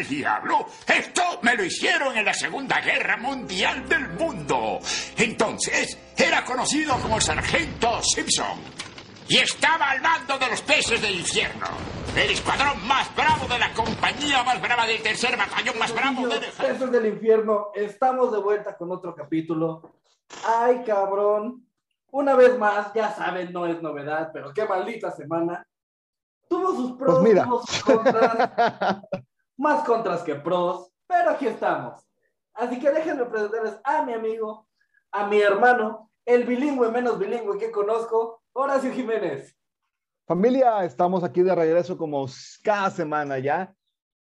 al diablo? Esto me lo hicieron en la Segunda Guerra Mundial del Mundo. Entonces, era conocido como el Sargento Simpson. Y estaba al mando de los peces del infierno. El escuadrón más bravo de la compañía más brava del tercer batallón más bravo. Peces del infierno, estamos de vuelta con otro capítulo. Ay, cabrón. Una vez más, ya saben, no es novedad, pero qué maldita semana. Tuvo sus pros, Pues mira. tuvo sus contras, más contras que pros, pero aquí estamos. Así que déjenme presentarles a mi amigo, a mi hermano, el bilingüe menos bilingüe que conozco, Horacio Jiménez. Familia, estamos aquí de regreso como cada semana ya,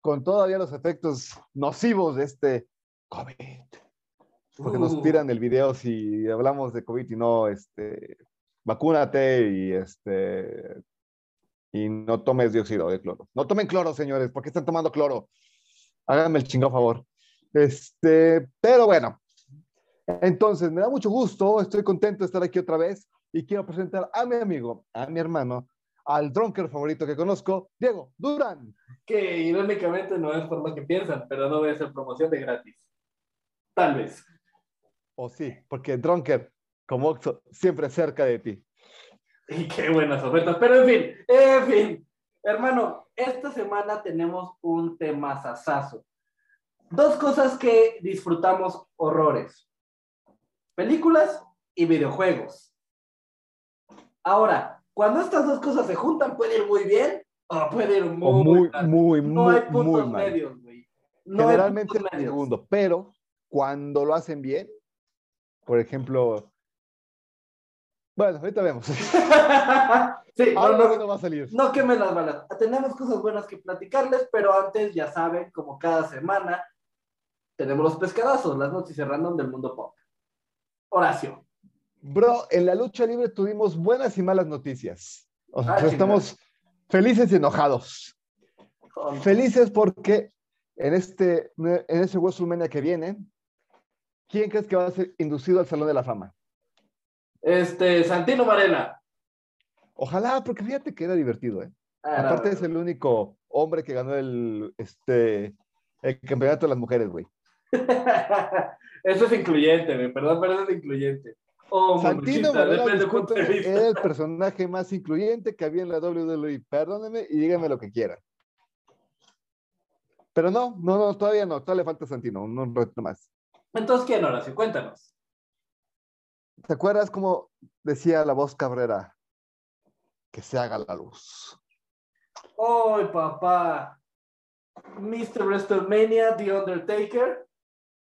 con todavía los efectos nocivos de este COVID. Porque nos Uh. tiran el video si hablamos de COVID y no, este, vacúnate y este, y no tomes dióxido de cloro. No tomen cloro, señores, ¿por qué están tomando cloro? Háganme el chingado favor. Este, pero bueno, entonces me da mucho gusto, estoy contento de estar aquí otra vez y quiero presentar a mi amigo, a mi hermano, al dronker favorito que conozco, Diego Durán. Que irónicamente no es por lo que piensan, pero no voy a hacer promoción de gratis. Tal vez. O sí, porque Dronker, como Oxxo, siempre cerca de ti. Y qué buenas ofertas. Pero en fin, en fin. Hermano, esta semana tenemos un tema sasazo. Dos cosas que disfrutamos horrores. Películas y videojuegos. Ahora, cuando estas dos cosas se juntan, puede ir muy bien o puede ir muy, O muy, mal. muy, No muy, hay puntos muy medios, güey. No hay Generalmente puntos el medios. segundo, pero cuando lo hacen bien, por ejemplo, bueno, ahorita vemos. sí, no, Algo no, bueno va a salir. No quemen las balas. Tenemos cosas buenas que platicarles, pero antes, ya saben, como cada semana, tenemos los pescadazos, las noticias random del mundo pop. Horacio. Bro, en la lucha libre tuvimos buenas y malas noticias. O sea, Ah, estamos felices y enojados. Felices porque en este, en ese WrestleMania que viene, ¿quién crees que va a ser inducido al Salón de la Fama? Este, Santino Varela. Ojalá, porque fíjate que era divertido, ¿eh? Ah, Aparte no, es el único hombre que ganó el, este, el campeonato de las mujeres, güey. Eso es incluyente, güey. Perdón, pero eso es incluyente. O Santino Varela, era el personaje más incluyente que había en la WWE. Perdónenme y díganme lo que quieran. Pero no, no, no, todavía no, todavía le falta Santino, un, un reto más. Entonces, ¿quién, Horacio? Cuéntanos. ¿Te acuerdas cómo decía la voz Cabrera? Que se haga la luz. ¡Ay, papá! Mr. WrestleMania, The Undertaker.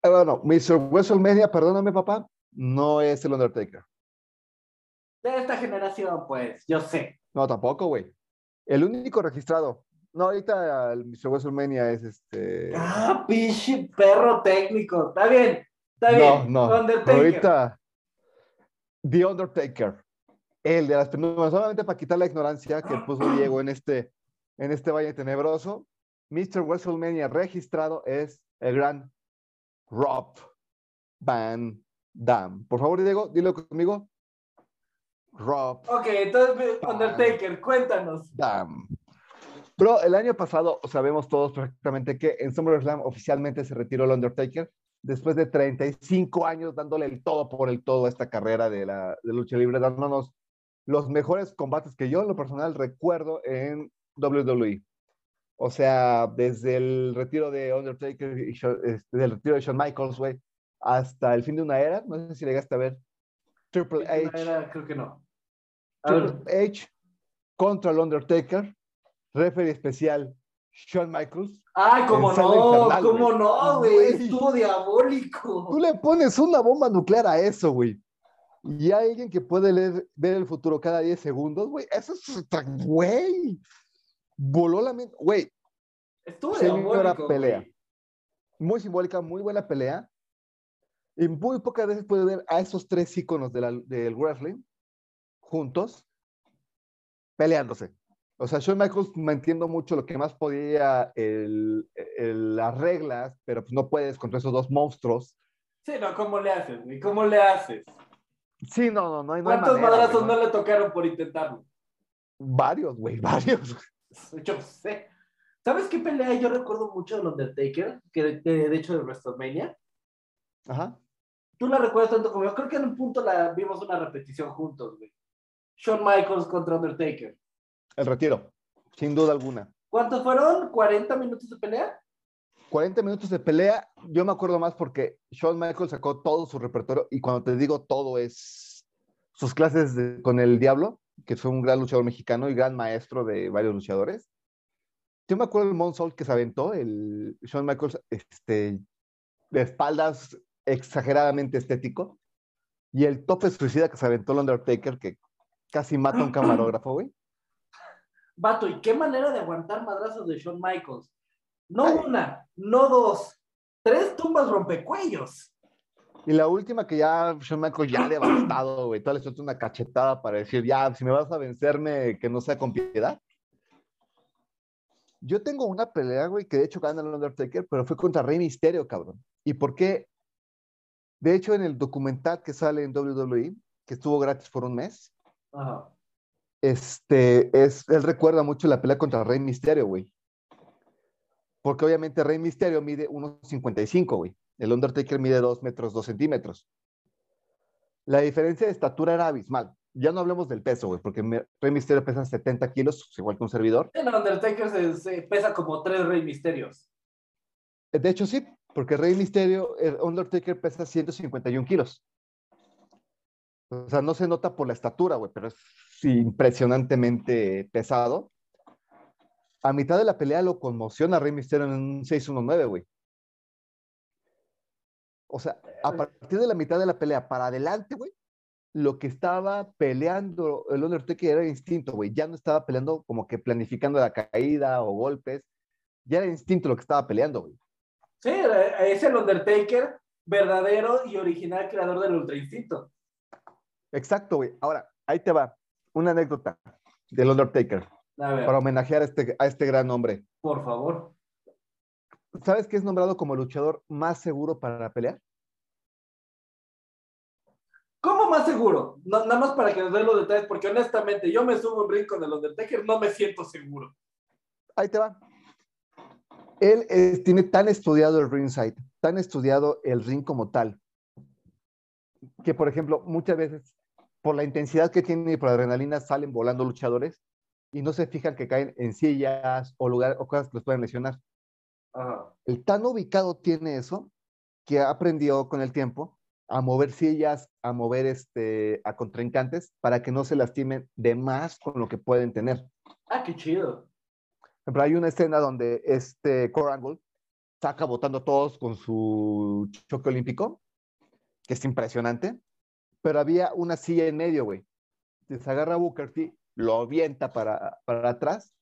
Eh, bueno, Mr. WrestleMania, perdóname, papá, no es el Undertaker. De esta generación, pues, yo sé. No, tampoco, güey. El único registrado. No, ahorita el Mr. WrestleMania es este. Ah, pinche perro técnico. Está bien, está bien. No, no. Undertaker. Ahorita, The Undertaker. El de las penúltimas, solamente para quitar la ignorancia que puso Diego en este, en este valle tenebroso. Mr. WrestleMania registrado es el gran Rob Van Dam. Por favor, Diego, dilo conmigo. Rob Ok, entonces, Undertaker, cuéntanos. Dam. Bro, el año pasado sabemos todos perfectamente que en SummerSlam oficialmente se retiró el Undertaker después de 35 años dándole el todo por el todo a esta carrera de la de lucha libre, dándonos los mejores combates que yo en lo personal recuerdo en WWE. O sea, desde el retiro de Undertaker y Shawn- este, del retiro de Shawn Michaels, güey, hasta el fin de una era. No sé si llegaste a ver Triple H. Era- creo que no. Triple H contra el Undertaker, referee especial Shawn Michaels. Ay, cómo no, cómo no, güey. Estuvo diabólico. Tú le pones una bomba nuclear a eso, güey. Y alguien que puede leer, ver el futuro cada 10 segundos, güey. Eso es, otra- güey. Voló la mente, güey. Estuvo diabólico. pelea. güey. Muy simbólica, muy buena pelea. Y muy pocas veces puede ver a esos tres íconos de la- del wrestling juntos peleándose. O sea, Shawn Michaels me entiendo mucho lo que más podía el- el- las reglas, pero pues no puedes contra esos dos monstruos. Sí, no, ¿cómo le haces, güey? ¿Cómo le haces? Sí, no, no, no hay, no hay ¿Cuántos manera, madrazos no le tocaron por intentarlo? Varios, güey, varios. Yo sé. ¿Sabes qué pelea yo recuerdo mucho del Undertaker? Que de, de- de hecho de WrestleMania. Ajá. Tú la recuerdas tanto como yo. Creo que en un punto la vimos una repetición juntos, güey. Shawn Michaels contra Undertaker. El retiro, sin duda alguna. ¿Cuántos fueron? ¿40 minutos de pelea? 40 minutos de pelea, yo me acuerdo más porque Shawn Michaels sacó todo su repertorio y cuando te digo todo es sus clases de- con el Diablo, que fue un gran luchador mexicano y gran maestro de varios luchadores. Yo me acuerdo del Moonsault que se aventó, el Shawn Michaels, este, de espaldas exageradamente estético, y el tope suicida que se aventó el Undertaker, que casi mata a un camarógrafo, güey. Vato, ¿y qué manera de aguantar madrazos de Shawn Michaels? No Ay. una, no dos, tres tumbas rompecuellos. Y la última que ya Shawn Michaels ya devastado, güey. Todavía le suelta una cachetada para decir, ya, si me vas a vencerme, que no sea con piedad. Yo tengo una pelea, güey, que de hecho gana el Undertaker, pero fue contra Rey Misterio, cabrón. ¿Y por qué? De hecho, en el documental que sale en WWE, que estuvo gratis por un mes, Ajá. Este, es, él recuerda mucho la pelea contra Rey Misterio, güey. Porque obviamente Rey Misterio mide 1.55, güey. El Undertaker mide 2 metros 2 centímetros. La diferencia de estatura era abismal. Ya no hablemos del peso, güey, porque Rey Misterio pesa 70 kilos, igual que un servidor. El Undertaker se, se pesa como tres Rey Misterios. De hecho, sí, porque Rey Misterio, el Undertaker pesa 151 kilos. O sea, no se nota por la estatura, güey, pero es impresionantemente pesado. A mitad de la pelea lo conmociona Rey Misterio en un 619, güey. O sea, a partir de la mitad de la pelea para adelante, güey, lo que estaba peleando el Undertaker era instinto, güey. Ya no estaba peleando como que planificando la caída o golpes. Ya era instinto lo que estaba peleando, güey. Sí, es el Undertaker verdadero y original creador del Ultra Instinto. Exacto, güey. Ahora, ahí te va. Una anécdota del Undertaker A ver, para homenajear a este, a este gran hombre. por favor. ¿Sabes qué es nombrado como el luchador más seguro para pelear? ¿Cómo más seguro? No- nada más para que nos den los detalles, porque honestamente yo me subo un ring con el Undertaker, no me siento seguro. Ahí te va. Él tiene tan estudiado el ringside, tan estudiado el ring como tal, que por ejemplo, muchas veces, por la intensidad que tiene y por la adrenalina, salen volando luchadores y no se fijan que caen en sillas o, lugar, o cosas que los pueden lesionar. Ajá. El tan ubicado tiene eso que aprendió con el tiempo a mover sillas, a mover este, a contrincantes para que no se lastimen de más con lo que pueden tener. Ah, qué chido. Ejemplo, hay una escena donde este Core Angle saca botando a todos con su choque olímpico, que es impresionante, pero había una silla en medio, güey. Se agarra a Booker T, lo avienta para, para atrás,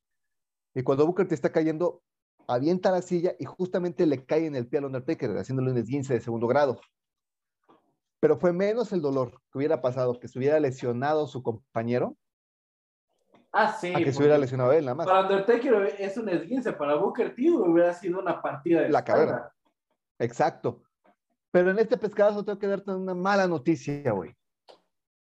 y cuando Booker T está cayendo, avienta la silla y justamente le cae en el pie al Undertaker, haciéndole un esguince de segundo grado. Pero fue menos el dolor que hubiera pasado que se hubiera lesionado su compañero Ah, sí. a que se hubiera lesionado él nada más. Para Undertaker es un esguince, para Booker T hubiera sido una partida de La espalda. carrera. Exacto. Pero en este pescadazo tengo que darte una mala noticia, güey.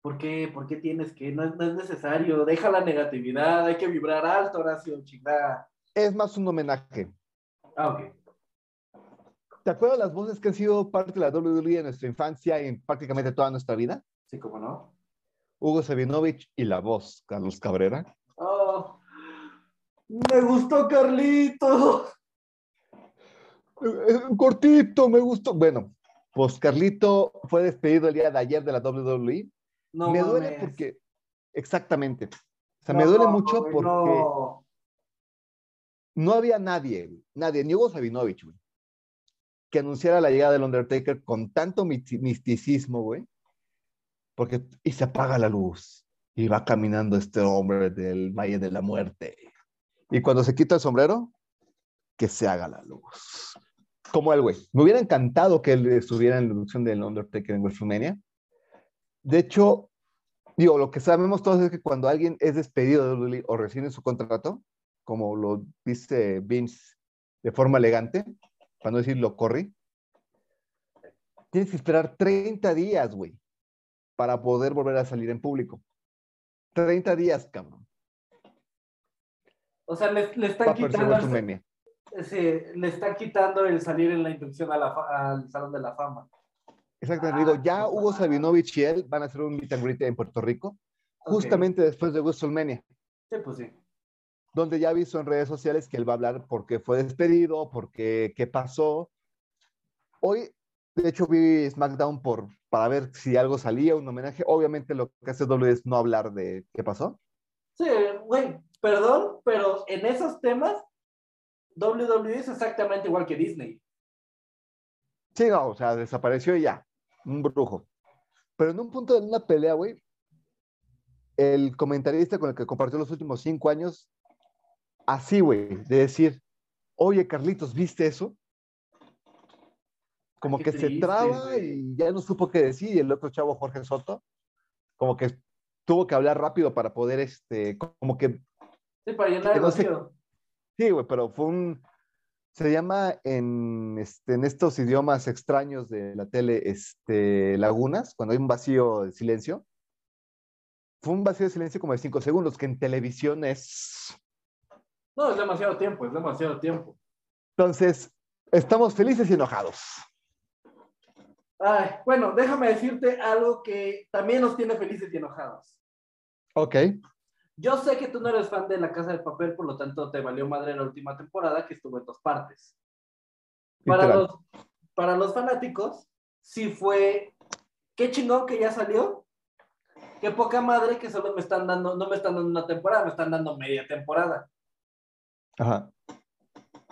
¿Por qué? ¿Por qué tienes que? No es, no es necesario. Deja la negatividad, hay que vibrar alto, Horacio, chingada. Es más un homenaje. Ah, ok. ¿Te acuerdas las voces que han sido parte de la WWE en nuestra infancia y en prácticamente toda nuestra vida? Sí, cómo no. Hugo Sabinovich y la voz, Carlos Cabrera. Oh, me gustó Carlito. Eh, cortito, me gustó. Bueno, pues Carlito fue despedido el día de ayer de la WWE. No me duele porque, exactamente. O sea, No, me duele mucho porque no. no había nadie, nadie, ni Hugo Sabinovich, güey, que anunciara la llegada del Undertaker con tanto misticismo, güey. Porque, y se apaga la luz, y va caminando este hombre del Valle de la Muerte. Y cuando se quita el sombrero, que se haga la luz. Como él, güey. Me hubiera encantado que él estuviera en la inducción del Undertaker en WrestleMania. De hecho, digo, lo que sabemos todos es que cuando alguien es despedido de o recibe su contrato, como lo dice Vince de forma elegante, para no decir lo corrí, tienes que esperar 30 días, güey, para poder volver a salir en público. 30 días, cabrón. O sea, le, están quitando. Sí, le están quitando el salir en la inducción a la fa- al Salón de la Fama. Exactamente, Ah, digo, ya Hugo. Sabinovich y él van a hacer un meet and greet en Puerto Rico, justamente después de WrestleMania, Sí, pues sí. donde ya avisó en redes sociales que él va a hablar por qué fue despedido, por qué, qué pasó. Hoy, de hecho, vi SmackDown por, para ver si algo salía, un homenaje. Obviamente lo que hace W es no hablar de qué pasó. Sí, güey, perdón, pero en esos temas, WWE es exactamente igual que Disney. Sí, no, o sea, desapareció y ya, un brujo. Pero en un punto de una pelea, güey, el comentarista con el que compartió los últimos cinco años, así, güey, de decir, oye, Carlitos, ¿viste eso? Como Qué que se traba y ya no supo qué decir. Y el otro chavo, Jorge Soto, como que tuvo que hablar rápido para poder, este, como que Sí, para llenar el No sé-. Sí, güey, pero fue un. Se llama en, este, en estos idiomas extraños de la tele, este, lagunas, cuando hay un vacío de silencio. Fue un vacío de silencio como de cinco segundos, que en televisión es. No, es demasiado tiempo, es demasiado tiempo. Entonces, estamos felices y enojados. Ay, bueno, déjame decirte algo que también nos tiene felices y enojados. Ok. Yo sé que tú no eres fan de La Casa de Papel, por lo tanto te valió madre la última temporada que estuvo en dos partes. Para los, para los fanáticos, sí fue, qué chingón que ya salió, qué poca madre que solo me están dando, no me están dando una temporada, me están dando media temporada. Ajá.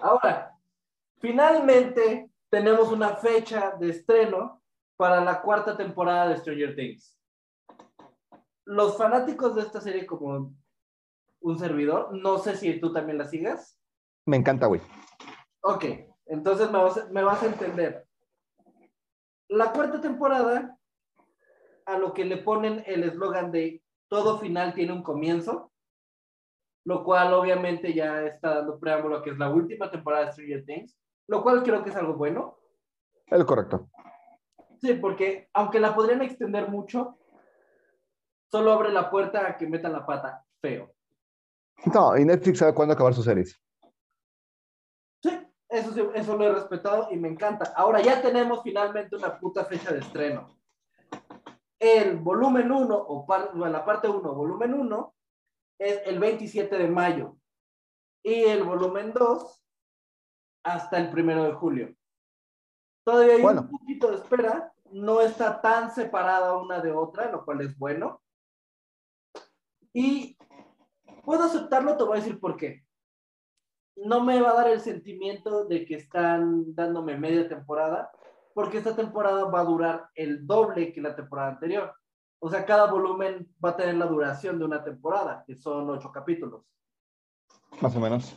Ahora, finalmente tenemos una fecha de estreno para la cuarta temporada de Stranger Things. Los fanáticos de esta serie, como un servidor, no sé si tú también la sigas. Me encanta, güey. Ok, entonces me vas, me vas a entender. La cuarta temporada, a lo que le ponen el eslogan de todo final tiene un comienzo, lo cual obviamente ya está dando preámbulo a que es la última temporada de Stranger Things, lo cual creo que es algo bueno. Es correcto. Sí, porque aunque la podrían extender mucho, solo abre la puerta a que metan la pata feo. No, y Netflix sabe cuándo acabar sus series. Sí, eso, sí, eso lo he respetado y me encanta. Ahora ya tenemos finalmente una puta fecha de estreno. El volumen 1, o par- bueno, la parte 1, volumen 1, es el 27 de mayo. Y el volumen 2, hasta el 1 de julio. Todavía hay Bueno. un poquito de espera. No está tan separada una de otra, lo cual es bueno. Y puedo aceptarlo, te voy a decir por qué no me va a dar el sentimiento de que están dándome media temporada, porque esta temporada va a durar el doble que la temporada anterior. O sea, cada volumen va a tener la duración de una temporada, que son ocho capítulos. Más o menos.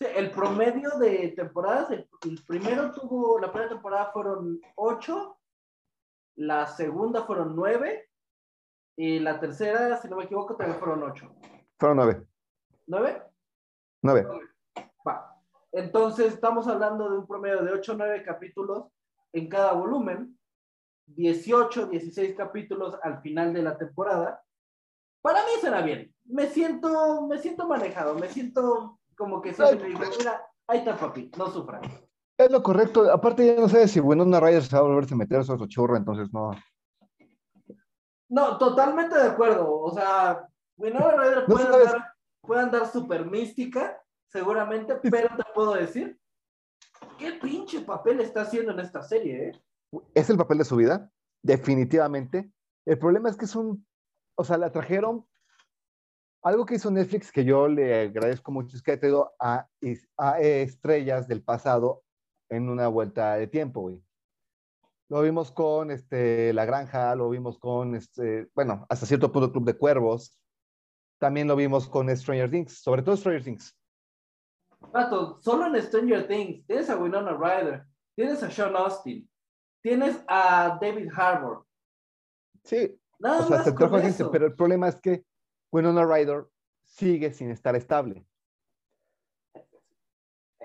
Sí, el promedio de temporadas, el, el primero tuvo, la primera temporada fueron ocho, la segunda fueron nueve, y la tercera, si no me equivoco, también fueron ocho. Fueron nueve. ¿Nueve? Nueve. Va. Entonces, estamos hablando de un promedio de 8 o 9 capítulos en cada volumen, 18, 16 capítulos al final de la temporada. Para mí suena bien. Me siento, me siento manejado, me siento como que siempre me digo, mira, ahí está papi, no sufran. Es lo correcto. Aparte, ya no sé si Winona Ryder se va a volverse a meter a su churro, entonces no. No, totalmente de acuerdo. O sea, Winona Ryder puede, andar, puede andar súper mística, seguramente, pero te puedo decir, qué pinche papel está haciendo en esta serie, ¿eh? es el papel de su vida, definitivamente. El problema es que es un, o sea, la trajeron, algo que hizo Netflix que yo le agradezco mucho es que ha traído a, a estrellas del pasado en una vuelta de tiempo, güey. Lo vimos con este, La Granja, lo vimos con, este, bueno, hasta cierto punto Club de Cuervos. También lo vimos con Stranger Things, sobre todo Stranger Things. Vato, solo en Stranger Things tienes a Winona Ryder, tienes a Sean Austin, tienes a David Harbour. Sí, Nada o sea, más se con gente, pero el problema es que Winona Ryder sigue sin estar estable.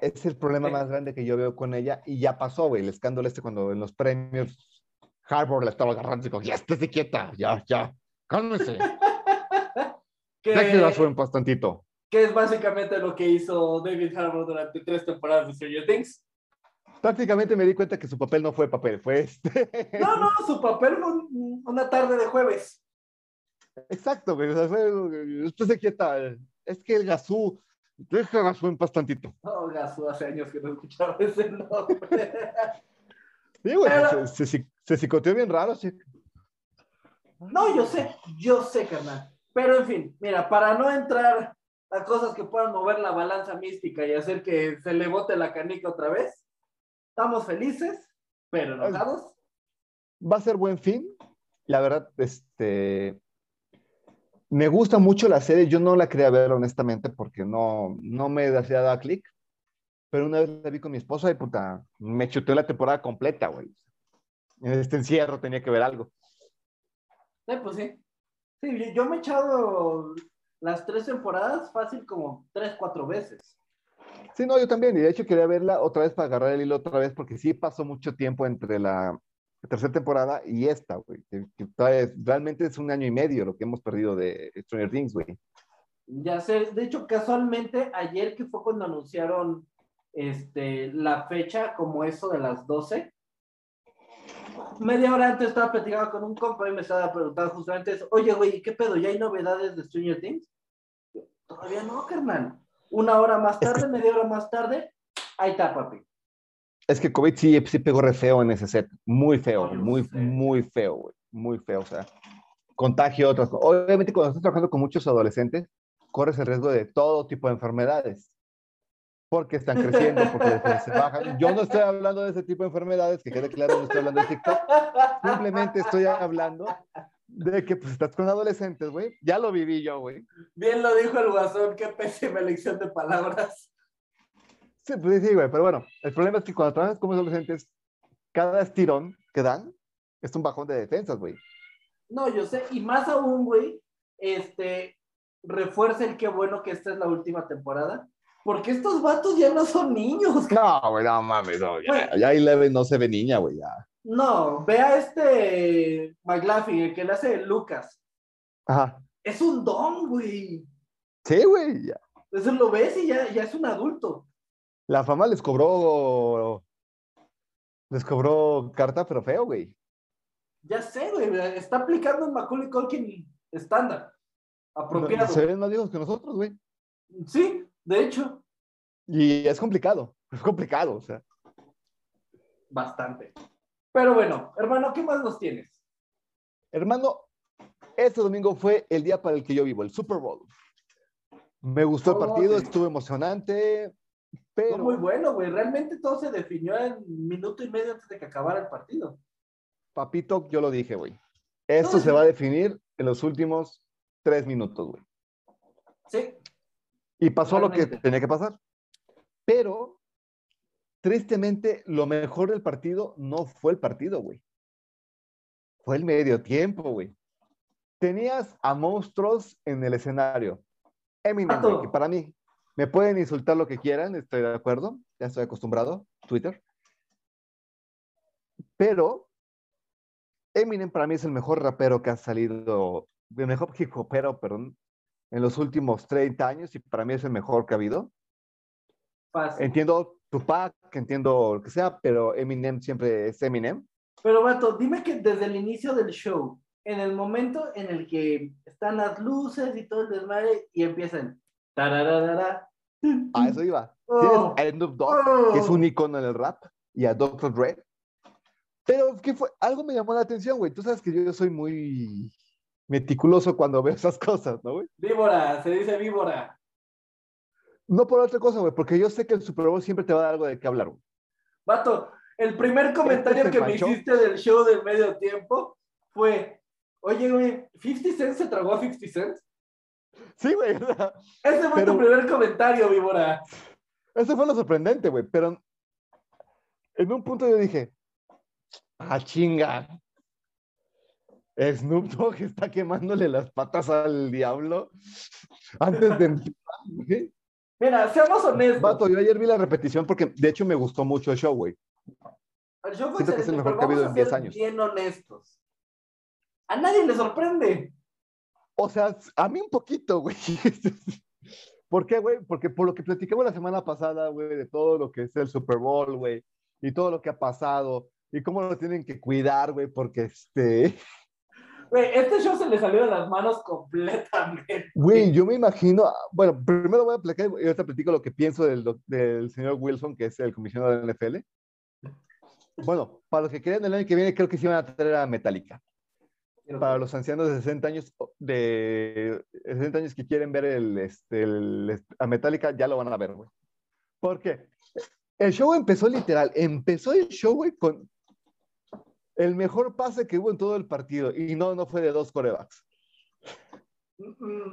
Es el problema más grande que yo veo con ella y ya pasó, güey, el escándalo este cuando en los premios Harbour la estaba agarrando y dijo, ya estés quieta, ya, ya, cálmese, Que- déjela su en paz tantito. que es básicamente lo que hizo David Harbour durante tres temporadas de Stranger Things. Prácticamente me di cuenta que su papel no fue papel, fue este. No, no, su papel fue un- una tarde de jueves. Exacto, güey. O sea, fue, quieta. Es que el gasú, deja gasú en paz tantito. Oh, Gasu, hace años que no escuchaba ese nombre. Sí, güey, Pero- se, se, se psicoteó bien raro, sí. No, yo sé, yo sé, carnal. Pero en fin, mira, para no entrar a cosas que puedan mover la balanza mística y hacer que se le bote la canica otra vez, estamos felices, pero enojados. Va a ser buen fin. La verdad, este. Me gusta mucho la serie. Yo no la quería ver, honestamente, porque no, no me hacía dar clic. Pero una vez la vi con mi esposa y puta, me chuteó la temporada completa, güey. En este encierro tenía que ver algo. Sí, pues sí. Sí, yo- yo me he echado las tres temporadas fácil como tres, cuatro veces. Sí, no, yo también. Y de hecho quería verla otra vez para agarrar el hilo otra vez, porque sí pasó mucho tiempo entre la tercera temporada y esta, güey. Que, que realmente es un año y medio lo que hemos perdido de Stranger Things, güey. Ya sé, de hecho, casualmente, ayer que fue cuando anunciaron este, la fecha, como eso de las 12, media hora antes estaba platicando con un compa y me estaba preguntando justamente oye, güey, ¿qué pedo? ¿Ya hay novedades de Stranger Things? Todavía no, carnal. Una hora más tarde, media hora más tarde, ahí está, papi. Es que COVID sí, sí pegó re feo en ese set. Muy feo, muy, muy feo, güey. Muy feo, o sea. Contagio, otras cosas. Obviamente, cuando estás trabajando con muchos adolescentes, corres el riesgo de todo tipo de enfermedades. Porque están creciendo, porque después se bajan. Yo no estoy hablando de ese tipo de enfermedades, que quede claro, no estoy hablando de TikTok. Simplemente estoy hablando de que pues estás con adolescentes, güey. Ya lo viví yo, güey. Bien lo dijo el guasón, qué pésima elección de palabras. Sí, pues sí, güey, pero bueno, el problema es que cuando trabajas con adolescentes, cada estirón que dan es un bajón de defensas, güey. No, yo sé, y más aún, güey, este, refuerza el qué bueno que esta es la última temporada, porque estos vatos ya no son niños. No, güey, no mames, no, ya, ya Eleven no se ve niña, güey, ya. No, ve a este McLaughlin, el que le hace Lucas. Ajá. Es un don, güey. Sí, güey, ya. Eso lo ves y ya, ya es un adulto. La fama les cobró, les cobró carta, pero feo, güey. Ya sé, güey, está aplicando el Macaulay Culkin estándar, apropiado. Se ven más viejos que nosotros, güey. Sí, de hecho, Y es complicado, es complicado, o sea. bastante. Pero bueno, hermano, ¿qué más nos tienes? Hermano, este domingo fue el día para el que yo vivo, el Super Bowl. Me gustó el Oh, partido, estuvo emocionante, pero... Fue muy bueno, güey. Realmente todo se definió en minuto y medio antes de que acabara el partido. Papito, yo lo dije, güey. Esto No, se va a definir en los últimos tres minutos, güey. Sí, Y pasó lo que tenía que pasar. Pero, tristemente, lo mejor del partido no fue el partido, güey. Fue el medio tiempo, güey. Tenías a monstruos en el escenario. Eminem, güey, que para mí, me pueden insultar lo que quieran, estoy de acuerdo, ya estoy acostumbrado, Twitter. Pero, Eminem para mí es el mejor rapero que ha salido, el mejor hip hopero, perdón, en los últimos 30 años y para mí es el mejor que ha habido. fácil. Entiendo Tupac, entiendo lo que sea, pero Eminem siempre es Eminem. Pero, vato, dime que desde el inicio del show, en el momento en el que están las luces y todo el desmadre y empiezan. A eso iba. Oh. Tienes a Snoop Dogg, que es oh, un icono en el rap, y a Dr. Dre. Pero, ¿qué fue? Algo me llamó la atención, güey. Tú sabes que yo soy muy meticuloso cuando veo esas cosas, ¿no, güey? Víbora, se dice víbora. No por otra cosa, güey, porque yo sé que el Super Bowl siempre te va a dar algo de qué hablar, güey. Vato, el primer comentario se que me hiciste del show del medio tiempo fue: Oye, güey, ¿50 Cent se tragó a 50 Cent? Sí, güey. o sea, Ese fue Pero- tu primer comentario, víbora. Eso fue lo sorprendente, güey. Pero en un punto yo dije, ah, chinga. Snoop Dogg está quemándole las patas al diablo antes de empezar, güey. Mira, seamos honestos. Vato, yo ayer vi la repetición porque de hecho me gustó mucho el show, güey. El show fue Siento que es el mejor que ha habido en a 10 ser años. Bien honestos. A nadie le sorprende. O sea, a mí un poquito, güey. ¿Por qué, güey? Porque por lo que platicamos la semana pasada, güey, de todo lo que es el Super Bowl, güey, y todo lo que ha pasado, y cómo lo tienen que cuidar, güey, porque este... Güey, este show se le salió de las manos completamente. Güey, yo me imagino, bueno, primero voy a platicar y ahorita platico lo que pienso del, del señor Wilson, que es el comisionado de la NFL. Bueno, para los que quieran el año que viene, creo que sí van a traer a Metallica. Para los ancianos de 60 años, de 60 años que quieren ver el, este, el- a Metallica, ya lo van a ver, güey. ¿Por qué? El show empezó literal, empezó el show, güey, con el mejor pase que hubo en todo el partido. Y no, no fue de dos corebacks.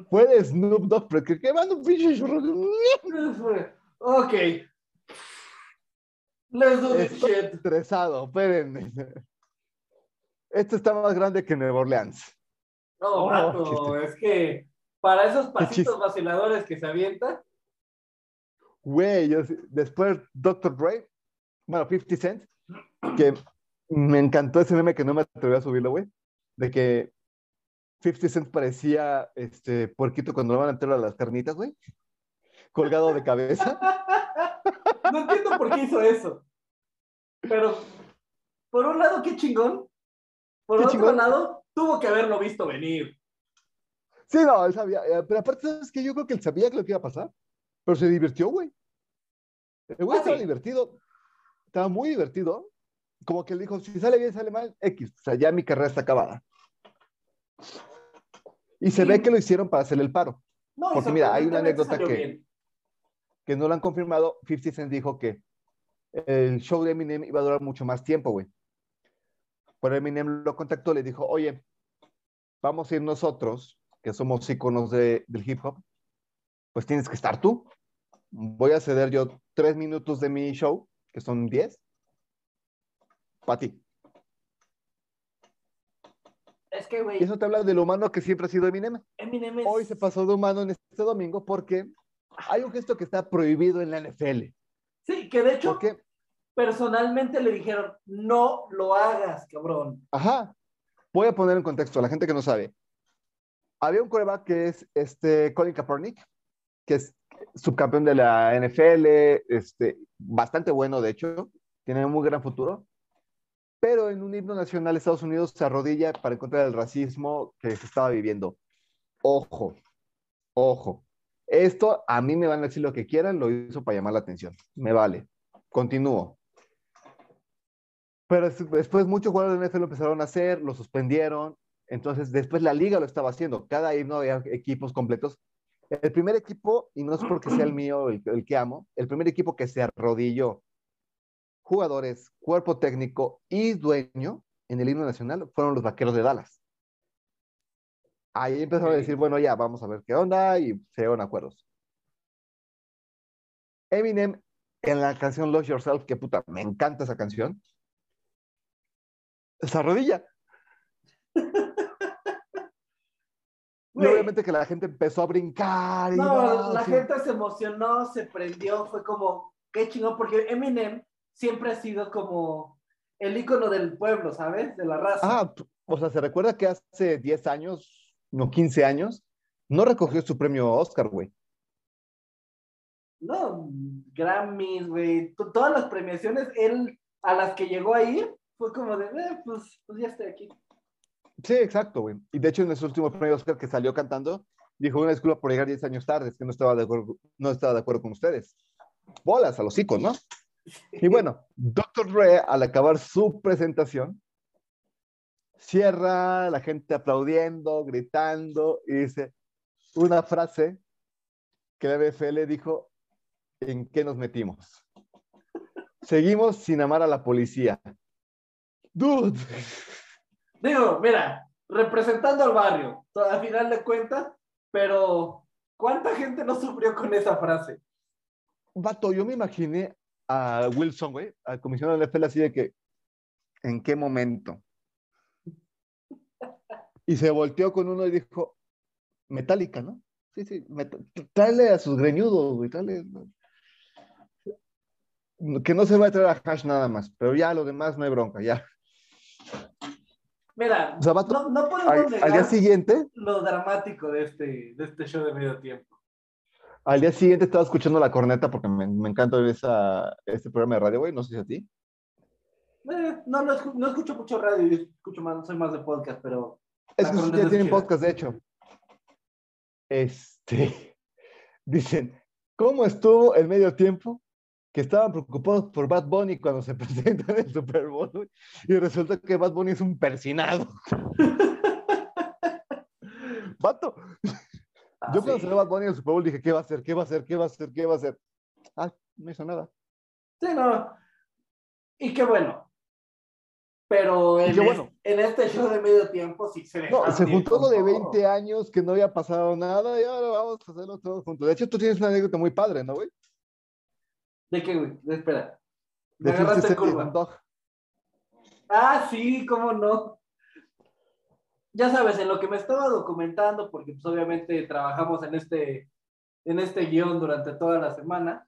Fue de Snoop Dogg, pero que quemando un pinche churro. Ok. Let's do this Estoy shit. estresado, espérenme. Esto está más grande que Nueva Orleans. No, Oh, vato, es que para esos pasitos vaciladores que se avientan, Güey, yo sí- después Dr. Dre, bueno, 50 Cent, que me encantó ese meme que no me atreví a subirlo, güey, de que 50 Cent parecía este puerquito cuando lo van a entrar a las carnitas, güey, colgado de cabeza. no entiendo por qué hizo eso. Pero, por un lado, qué chingón. Por otro chingón. lado, tuvo que haberlo visto venir. Sí, no, él sabía, eh, pero aparte, ¿sabes qué? Yo creo que él sabía que lo que iba a pasar, pero se divirtió, güey. El güey Ah, estaba sí. divertido, estaba muy divertido, como que él dijo, si sale bien, sale mal, X, o sea, ya mi carrera está acabada. Y se Sí. ve que lo hicieron para hacerle el paro, No, Porque mira, hay una anécdota que- bien. que no lo han confirmado, 50 Cent dijo que el show de Eminem iba a durar mucho más tiempo, güey. Pero Eminem lo contactó, le dijo, oye, vamos a ir nosotros, que somos íconos de- del hip hop, pues tienes que estar tú. Voy a ceder yo tres minutos de mi show, que son diez, para ti. Es que, güey, eso te habla de lo humano que siempre ha sido Eminem. Eminem es... Hoy se pasó de humano en este domingo porque hay un gesto que está prohibido en la NFL. Sí, que de hecho, Porque personalmente le dijeron, no lo hagas, cabrón. Ajá. Voy a poner en contexto a la gente que no sabe. Había un coreback que es este Colin Kaepernick, que es subcampeón de la NFL, este, bastante bueno, de hecho, tiene un muy gran futuro. Pero en un himno nacional de Estados Unidos se arrodilla para encontrar el racismo que se estaba viviendo. Ojo, ojo. Esto a mí me van a decir lo que quieran, lo hizo para llamar la atención. Me vale. Continúo. Pero es- después muchos jugadores de NFL lo empezaron a hacer, lo suspendieron. Entonces, después la liga lo estaba haciendo. Cada himno había equipos completos. El primer equipo, y no es porque sea el mío, el, el que amo, el primer equipo que se arrodilló, jugadores, cuerpo técnico y dueño en el himno nacional fueron los vaqueros de Dallas. Ahí empezaron a decir, bueno, ya, vamos a ver qué onda, y se a acuerdos. Eminem, en la canción Love Yourself, que puta, me encanta esa canción, se arrodilla. Y obviamente que la gente empezó a brincar. Y No, la sí. gente se emocionó, se prendió, fue como, qué chingón, porque Eminem siempre ha sido como el ícono del pueblo, ¿sabes? De la raza. Ah, o sea, se recuerda que hace 10 años, no 15 años, no recogió su premio Oscar, güey. No, Grammys, güey, to- todas las premiaciones, él a las que llegó a ir, fue como de, eh, pues, pues ya estoy aquí. Sí, exacto, güey. Y de hecho, en su último premio Oscar que salió cantando, dijo una disculpa por llegar 10 años tarde, es que no estaba de acuerdo, no estaba de acuerdo con ustedes. Bolas a los hijos, ¿no? Y bueno, Dr. Dre, al acabar su presentación, cierra, la gente aplaudiendo, gritando, y dice una frase que la NFL dijo, ¿en qué nos metimos? Seguimos sin amar a la policía. Dude. Digo, mira, representando al barrio, al final de cuentas, pero ¿cuánta gente no sufrió con esa frase? Vato, yo me imaginé a Wilson, güey, al comisionado de la NFL así de que, ¿en qué momento? Y se volteó con uno y dijo, Metallica, ¿no? Sí, sí, tráele a sus greñudos, güey, tráele. Que no se va a traer a Hash nada más, pero ya lo demás no hay bronca, ya. Mira, O sea, vato, no, no podemos Al, día siguiente, lo dramático de este, de este show de medio tiempo. Al día siguiente estaba escuchando la corneta porque me, me encanta ver esa, este programa de radio, güey. No sé si a ti. Eh, no, no, escu- no escucho mucho radio, yo escucho más, soy más de podcast, pero Es que corneta ya es tienen podcast, de hecho. Este, dicen, ¿cómo estuvo el medio tiempo? Que estaban preocupados por Bad Bunny cuando se presenta en el Super Bowl, y resulta que Bad Bunny es un persinado. Vato, ah, yo cuando sí. salió Bad Bunny en el Super Bowl dije, ¿qué va a hacer? ¿Qué va a hacer? ¿Qué va a hacer? ¿Qué va a hacer? Ah, no hizo nada. Sí, no. Y qué bueno. Pero en, qué es- bueno. en este show de medio tiempo sí se No, dejaron se juntó lo de todo. 20 años que no había pasado nada y ahora vamos a hacerlo todos juntos. De hecho, tú tienes una anécdota muy padre, ¿no, güey? ¿De qué, güey? Espera. Me De agarraste 50 en Cent y curva. Ah, sí, cómo no. Ya sabes, en lo que me estaba documentando, porque pues obviamente trabajamos en este, en este guion durante toda la semana.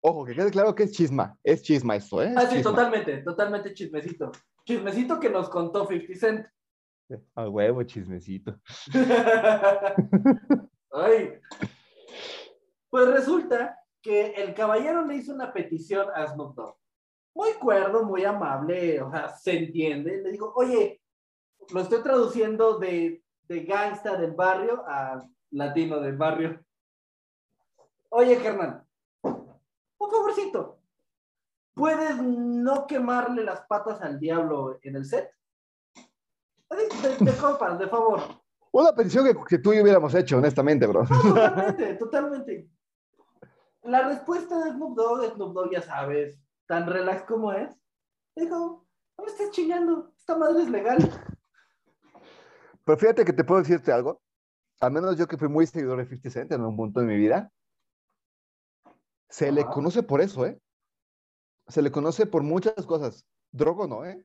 Ojo, que quede claro que es chisma. Es chisma esto, ¿eh? Es Ah, sí, chisma. totalmente, totalmente chismecito. Chismecito que nos contó 50 Cent. A huevo, chismecito. Ay. Pues resulta que el caballero le hizo una petición a Snoop Dogg. Muy cuerdo, muy amable, o sea, se entiende. Le dijo, oye, lo estoy traduciendo de, de gangsta del barrio a latino del barrio. Oye, carnal, un favorcito. ¿Puedes no quemarle las patas al diablo en el set? De, de, de compas, de favor. Una petición que, que tú y yo hubiéramos hecho, honestamente, bro. Totalmente, totalmente. La respuesta de Snoop Dogg, Snoop Dogg ya sabes, tan relax como es, dijo, no me estés chingando, esta madre es legal. Pero fíjate que te puedo decirte algo. Al menos yo que fui muy seguidor de 50 Cent en un punto de mi vida, se le conoce por eso, ¿eh? Se le conoce por muchas cosas. Drogo no, ¿eh?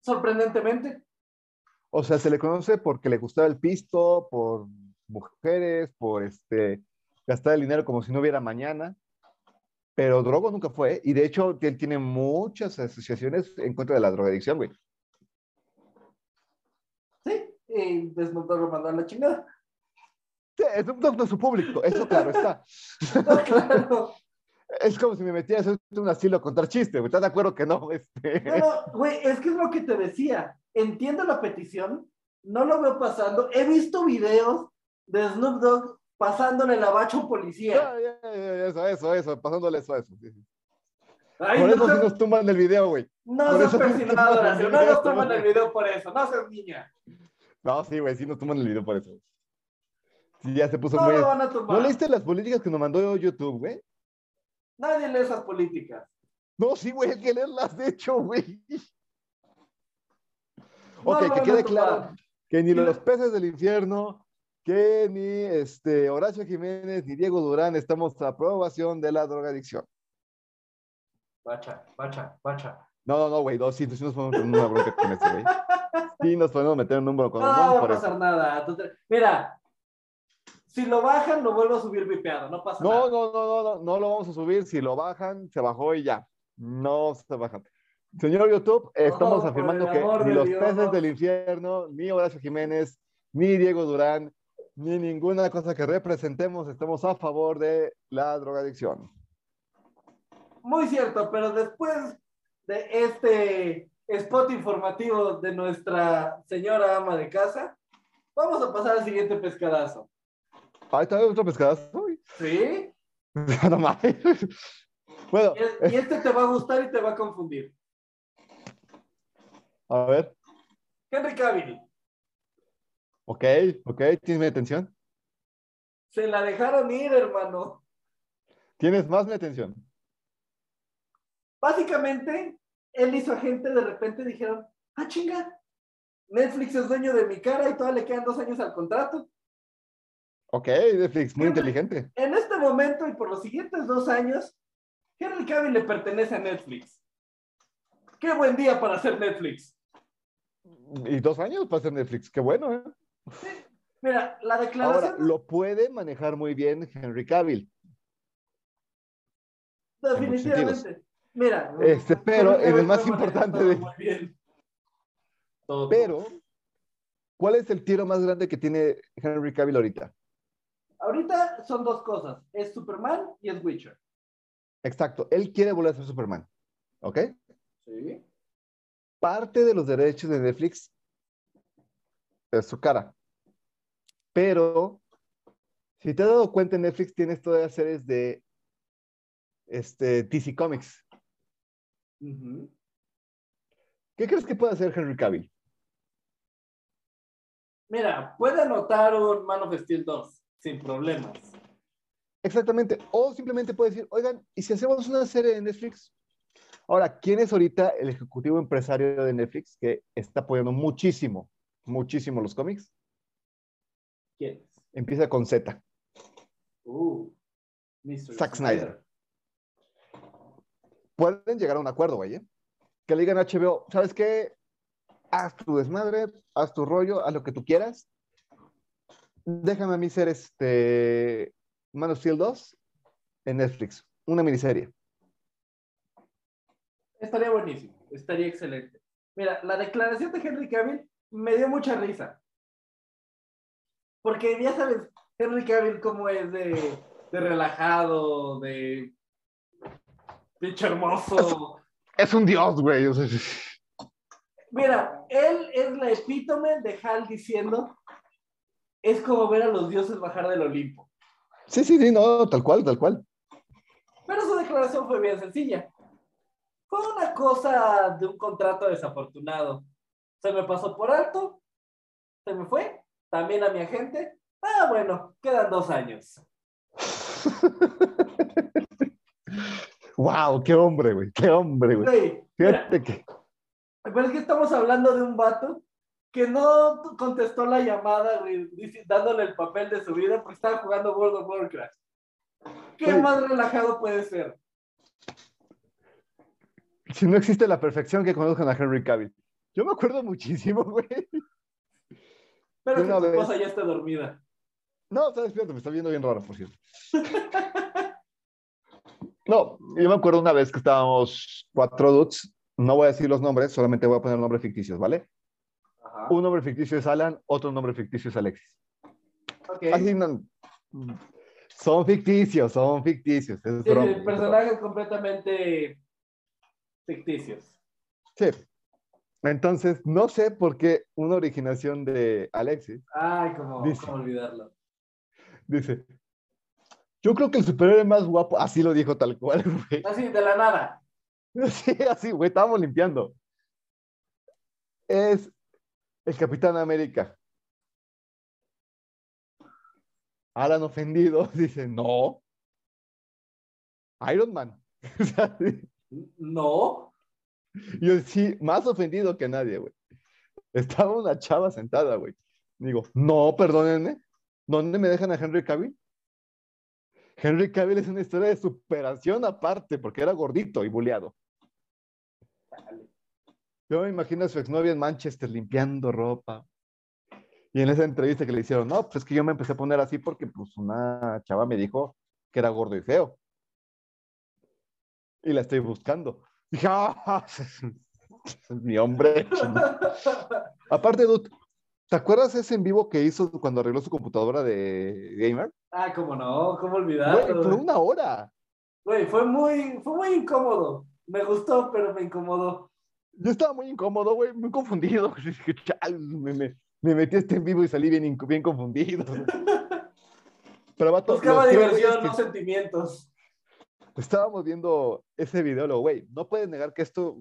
Sorprendentemente, O sea, se le conoce porque le gustaba el pisto, por mujeres, por este, gastar el dinero como si no hubiera mañana. Pero Drogo nunca fue. Y de hecho, él tiene muchas asociaciones en contra de la drogadicción, güey. sí, y Snoop Dogg lo mandó a la chingada. Sí, es un doctor su público, eso claro está. No, claro. Es como si me metiera a un asilo a contar chistes, güey. ¿Estás de acuerdo que no? Este... No, no, güey, es que es lo que te decía. Entiendo la petición, no lo veo pasando. He visto videos de Snoop Dogg pasándole la bacha a un policía. Eso, eso, eso, pasándole eso, eso. sí, sí. Ay, Por no eso sí seas- nos tumban el video, güey. no por seas eso sí nos persinado, toman el Horacio, no video, nos toman el video por eso, no seas niña. No, sí, güey, sí nos tumban el video por eso. Sí, ya se puso No muy... lo van a ¿No tumbar. leíste las políticas que nos mandó YouTube, güey? Nadie lee esas políticas. No, sí, güey, hay que leerlas, de hecho, güey. No Ok, que quede claro que ni Sí, los no. peces del infierno, que ni este, Horacio Jiménez, ni Diego Durán estamos a aprobación de la drogadicción. Bacha, bacha, bacha. No, no, no, güey, no, sí, sí nos podemos meter en una bronca con eso, güey. Sí, nos podemos meter en un número con No los va a eso. pasar nada. Mira, si lo bajan, lo vuelvo a subir vipeado, no pasa No, nada. no, no, no, no, no lo vamos a subir. Si lo bajan, se bajó y ya. No se bajan. Señor YouTube, estamos afirmando que ni los Dios. peces del infierno, ni Horacio Jiménez, ni Diego Durán, ni ninguna cosa que representemos estamos a favor de la drogadicción. Muy cierto, pero después de este spot informativo de nuestra señora ama de casa, vamos a pasar al siguiente pescadazo. Ahí está otro pescadazo. ¿Sí? no. Bueno, y este te va a gustar y te va a confundir. a ver. Henry Cavill, Ok, ok, tienes mi atención. se la dejaron ir, hermano. Tienes más mi atención. Básicamente, él y su agente de repente dijeron, ah, chinga, Netflix es dueño de mi cara y todavía le quedan dos años al contrato. Ok, Netflix, muy Henry- inteligente. En este momento y por los siguientes dos años, Henry Cavill le pertenece a Netflix. Qué buen día para hacer Netflix. Y dos años para hacer Netflix, qué bueno, ¿eh? Mira, la Ahora, declaración lo puede manejar muy bien Henry Cavill. definitivamente. Mira, Este, pero en el más importante de- muy bien. Todo. Pero, ¿cuál es el tiro más grande que tiene Henry Cavill ahorita? ahorita son dos cosas. Es Superman y es Witcher. Exacto. Él quiere volver a ser Superman. ¿Ok? Sí. Parte de los derechos de Netflix es su cara. Pero, si te has dado cuenta, en Netflix tienes todas las series de este, DC Comics. ¿Qué crees que puede hacer Henry Cavill? Mira, puede anotar un Man of Steel 2 sin problemas. Exactamente. O simplemente puede decir, oigan, ¿y si hacemos una serie de Netflix? Ahora, ¿quién es ahorita el ejecutivo empresario de Netflix que está apoyando muchísimo, muchísimo los cómics? ¿Quién es? Empieza con Z. Uh, Mr. Zack Snyder. Pueden llegar a un acuerdo, güey. ¿eh? Que le digan a HBO, ¿sabes qué? Haz tu desmadre, haz tu rollo, haz lo que tú quieras. Déjame a mí ser este Man of Steel 2 en Netflix, una miniserie. Estaría buenísimo, estaría excelente. Mira, la declaración de Henry Cavill me dio mucha risa. Porque ya sabes, Henry Cavill como es de, de relajado, de pinche hermoso. Es un dios, güey. o sea, Mira, él es la epítome de Hal diciendo, es como ver a los dioses bajar del Olimpo. sí, sí, sí, no, tal cual, tal cual. Pero su declaración fue bien sencilla. Fue una cosa de un contrato desafortunado. Se me pasó por alto, se me fue, también a mi agente. Ah, bueno, quedan dos años. wow, qué hombre, güey, qué hombre, güey. Mira, Fíjate que, pero es que estamos hablando de un vato que no contestó la llamada, güey, dándole el papel de su vida porque estaba jugando World of Warcraft. ¿Qué más relajado puede ser? si no existe la perfección que conozcan a Henry Cavill. Yo me acuerdo muchísimo, güey. Pero que Una tu vez. esposa ya está dormida. No, está despierto, me está viendo bien raro, por cierto. No, yo me acuerdo una vez que estábamos cuatro dudes, no voy a decir los nombres, solamente voy a poner nombres ficticios, ¿vale? Ajá. Un nombre ficticio es Alan, otro nombre ficticio es Alexis. Ok. Así no- son ficticios, son ficticios, es Sí, personajes completamente ficticios. Sí. Entonces, no sé por qué una originación de Alexis Ay, cómo, Dice. cómo olvidarlo. dice, yo creo que el superhéroe más guapo, así lo dijo tal cual, güey. Así, de la nada. Sí, así, güey, estábamos limpiando. Es el Capitán América. Alan ofendido dice, no. Iron Man. No. Yo sí, más ofendido que nadie, güey. Estaba una chava sentada, güey. Digo, no, perdónenme. ¿Dónde me dejan a Henry Cavill? Henry Cavill es una historia de superación aparte, porque era gordito y buleado. Yo me imagino a su exnovia en Manchester limpiando ropa. Y en esa entrevista que le hicieron, no, pues es que yo me empecé a poner así porque pues una chava me dijo que era gordo y feo. Y la estoy buscando. Dije, ah, mi hombre. Aparte, dude, ¿te acuerdas ese en vivo que hizo cuando arregló su computadora de gamer? Ah, cómo no, cómo olvidarlo. fue una hora. Güey, fue muy, fue muy incómodo. Me gustó, pero me incomodó. Yo estaba muy incómodo, güey, muy confundido. Dije, "Chal, me, me- me metí este en vivo y salí bien, bien confundido. Pero vato, Buscaba diversión, no que sentimientos. Estábamos viendo ese video, lo, güey, no puedes negar que esto,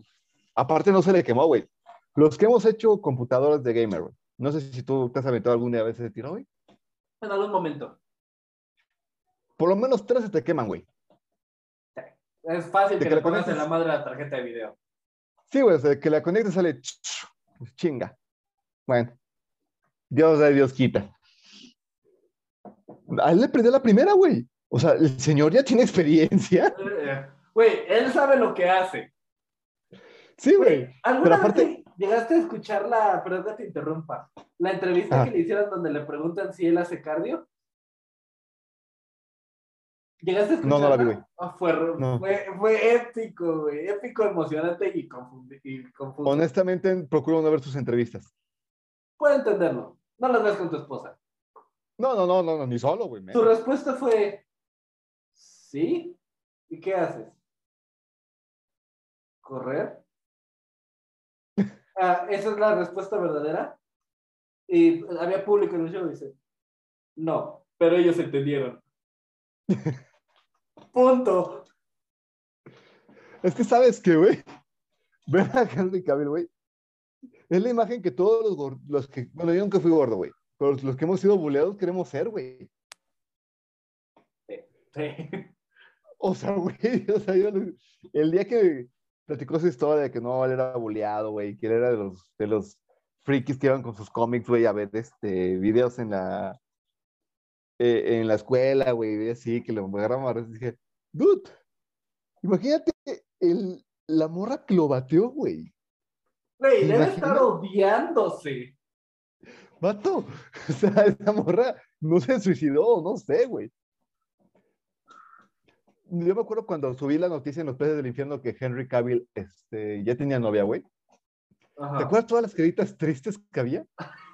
aparte no se le quemó, güey. Los que hemos hecho computadoras de gamer, güey. No sé si tú te has aventado alguna vez ese tiro, güey. En algún momento. Por lo menos tres se te queman, güey. Es fácil De que que le pongas en conectes- la madre la tarjeta de video. Sí, güey, o sea, que la conectes sale pues, chinga. Bueno, Dios da, Dios quita. A él le perdió la primera, güey. O sea, el señor ya tiene experiencia. Güey, él sabe lo que hace. Sí, güey. ¿alguna vez aparte- te- llegaste a escuchar la, perdón que te interrumpa, la entrevista Ah. que le hicieron donde le preguntan si él hace cardio? ¿Llegaste a No, escucharla? no la vi, güey. Ah, fue, No. fue, fue épico, güey. Épico, emocionante y, confundi- y confuso. Honestamente, procuro no ver sus entrevistas. Puedo entenderlo. No las ves con tu esposa. No, no, no, no, no, ni solo, güey. Su respuesta fue, ¿sí? ¿Y qué haces? ¿Correr? Ah, esa es la respuesta verdadera. Y había público en el show, dice, no, pero ellos entendieron. Punto. Es que sabes que, güey, ver a Henry Cavill, güey, es la imagen que todos los, los que, bueno, yo nunca fui gordo, güey, pero los que hemos sido buleados queremos ser, güey. Sí. O sea, güey, o sea, yo el día que platicó su historia de que no, él era buleado, güey, que él era de los, de los frikis que iban con sus cómics, güey, a ver este, videos en la, eh, en la escuela, güey, y así, que le agarraban a dije, dude, imagínate el, la morra que lo bateó, güey. Güey, ¿Te debe imaginas? estar odiándose. Vato, o sea, esa morra no se suicidó, no sé, güey. Yo me acuerdo cuando subí la noticia en los peces del infierno que Henry Cavill este, ya tenía novia, güey. Ajá. ¿Te acuerdas todas las caritas tristes que había?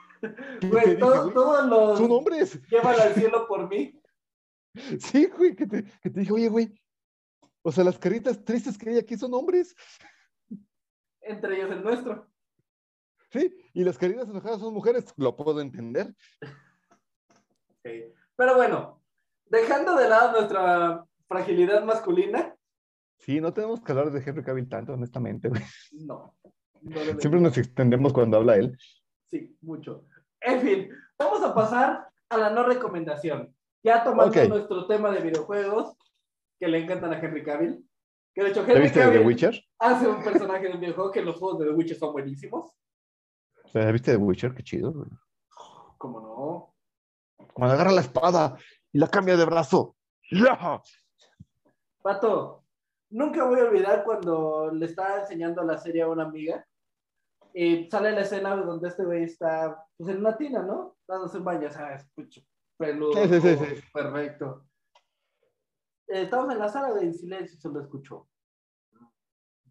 Güey, todos los Son hombres. llevan al cielo por mí. Sí, güey, que te, que te dije, oye, güey. O sea, las caritas tristes que hay aquí son hombres. Entre ellos el nuestro. Sí, y las caritas enojadas son mujeres. Lo puedo entender. Sí. Pero bueno, dejando de lado nuestra fragilidad masculina, Sí, no tenemos que hablar de Henry Cavill tanto, honestamente, güey. no. Siempre nos extendemos cuando habla él. Sí, mucho. En fin, vamos a pasar a la no recomendación. Ya tomando nuestro tema de videojuegos, que le encantan a Henry Cavill. Que de hecho ¿Ya Henry viste de The Cavill Witcher? hace un personaje de un videojuego que los juegos de The Witcher son buenísimos. ¿Ya viste The Witcher? Qué chido, güey. ¿Cómo no? Cuando agarra la espada y la cambia de brazo. ¡Ya! Pato, nunca voy a olvidar cuando le estaba enseñando la serie a una amiga y sale la escena donde este güey está pues, en una tina, ¿no? Dándose un baño, ¿sabes? Peludo, Sí, sí, sí. perfecto. Eh, estamos en la sala de en silencio y solo escucho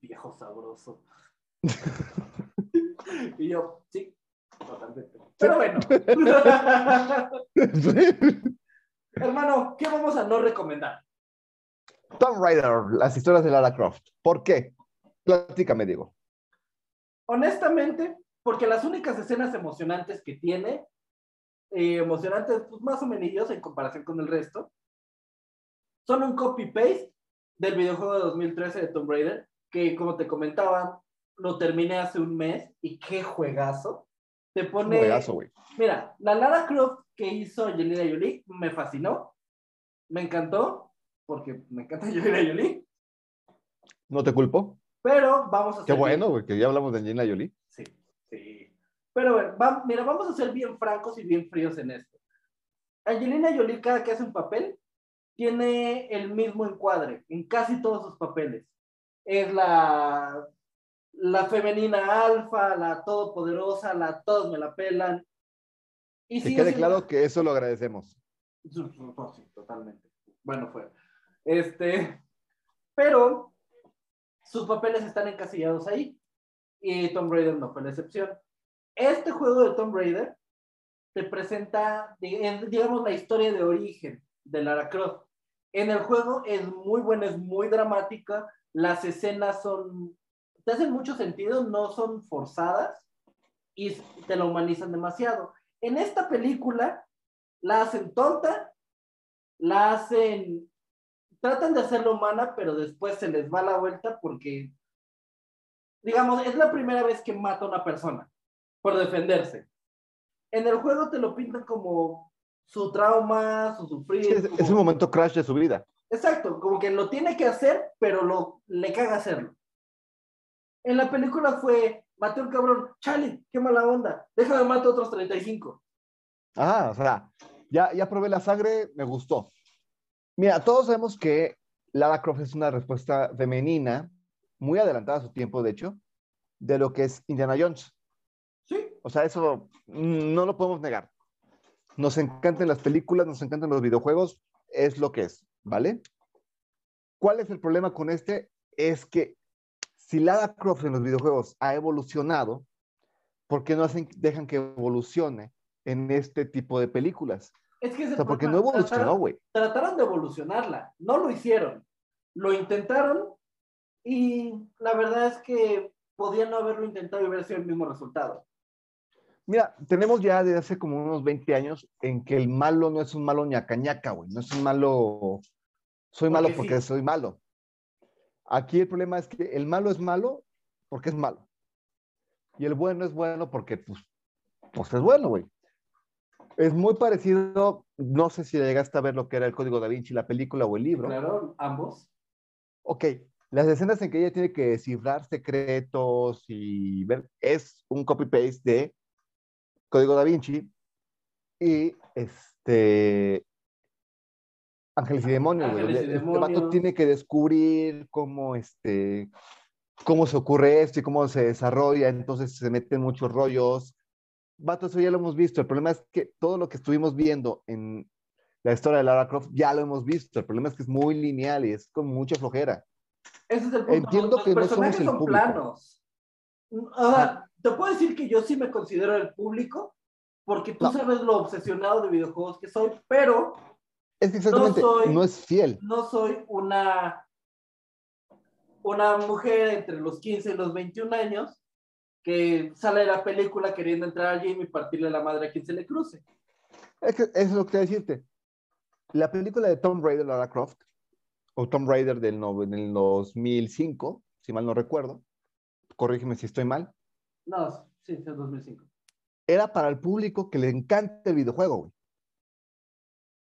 viejo sabroso. y yo, sí, totalmente. Pero bueno. Hermano, ¿qué vamos a no recomendar? Tomb Raider, las historias de Lara Croft. ¿Por qué? Platícame, digo. Honestamente, porque las únicas escenas emocionantes que tiene, eh, emocionantes pues, más o menos en comparación con el resto, son un copy-paste del videojuego de 2013 de Tomb Raider, que como te comentaba, lo terminé hace un mes y qué juegazo. Te pone... juegazo, güey. Mira, la Lara Croft que hizo Angelina Jolie me fascinó, me encantó, porque me encanta Angelina Jolie, No te culpo. pero vamos a Qué ser bueno, güey, que ya hablamos de Angelina Jolie. Sí, sí. Pero bueno, va- mira, vamos a ser bien francos y bien fríos en esto. Angelina Jolie, cada que hace un papel, tiene el mismo encuadre en casi todos sus papeles. Es la, la femenina alfa, la todopoderosa, la todos me la pelan. Y Que quede claro que eso lo agradecemos. Sí, totalmente. Bueno, fue. Este, pero sus papeles están encasillados ahí. Y Tomb Raider no fue la excepción. Este juego de Tomb Raider te presenta, di- en- digamos, la historia de origen de Lara Croft. En el juego es muy buena, es muy dramática. Las escenas son, te hacen mucho sentido, no son forzadas y te la humanizan demasiado. En esta película la hacen tonta, la hacen, tratan de hacerla humana, pero después se les va la vuelta porque, digamos, es la primera vez que mata a una persona por defenderse. En el juego te lo pintan como su trauma, su sufrir. Sí, es, como- es un momento crash de su vida. Exacto, como que lo tiene que hacer, pero lo, le caga hacerlo. En la película fue, maté a un cabrón, chale, qué mala onda, déjame matar a otros 35. Ah, o sea, ya, ya probé la sangre, me gustó. Mira, todos sabemos que Lara Croft es una respuesta femenina, muy adelantada a su tiempo, de hecho, de lo que es Indiana Jones. Sí, O sea, eso mm, no lo podemos negar. Nos encantan las películas, nos encantan los videojuegos, es lo que es, ¿vale? ¿Cuál es el problema con este? Es que si Lara Croft en los videojuegos ha evolucionado, ¿por qué no hacen, dejan que evolucione en este tipo de películas? Es que ese O sea, porque no problema, evolucionó, trataron- güey. Trataron de evolucionarla, no lo hicieron. Lo intentaron y la verdad es que podían no haberlo intentado y hubiera sido el mismo resultado. Mira, tenemos ya desde hace como unos 20 años en que el malo no es un malo ñaca ñaca, güey. No es un malo. Soy malo Porque porque sí. soy malo. Aquí el problema es que el malo es malo porque es malo. Y el bueno es bueno porque, pues, pues es bueno, güey. Es muy parecido, no sé si llegaste a ver lo que era el Código da Vinci, la película o el libro. Claro, ambos. Ok, las escenas en que ella tiene que descifrar secretos y ver, es un copy-paste de Código da Vinci y este Ángeles y Demonios, güey, y este vato Demonios. tiene que descubrir cómo este cómo se ocurre esto y cómo se desarrolla, entonces se meten muchos rollos. Vato, eso ya lo hemos visto. El problema es que todo lo que estuvimos viendo en la historia de Lara Croft ya lo hemos visto. El problema es que es muy lineal y es con mucha flojera. Ese es el punto. Entiendo Los que no somos personajes el son público. planos. Sea, te puedo decir que yo sí me considero el público porque tú No. sabes lo obsesionado de videojuegos que soy, pero Es que exactamente no, soy- es fiel. no soy una, una mujer entre los 15 y los 21 años que sale de la película queriendo entrar al gym y partirle la madre a quien se le cruce. Es que es lo que a decirte. La película de Tomb Raider, Lara Croft, o Tomb Raider del, no- del 2005, si mal no recuerdo, corrígeme si estoy mal, No, sí, es 2005. era para el público que le encanta el videojuego, güey.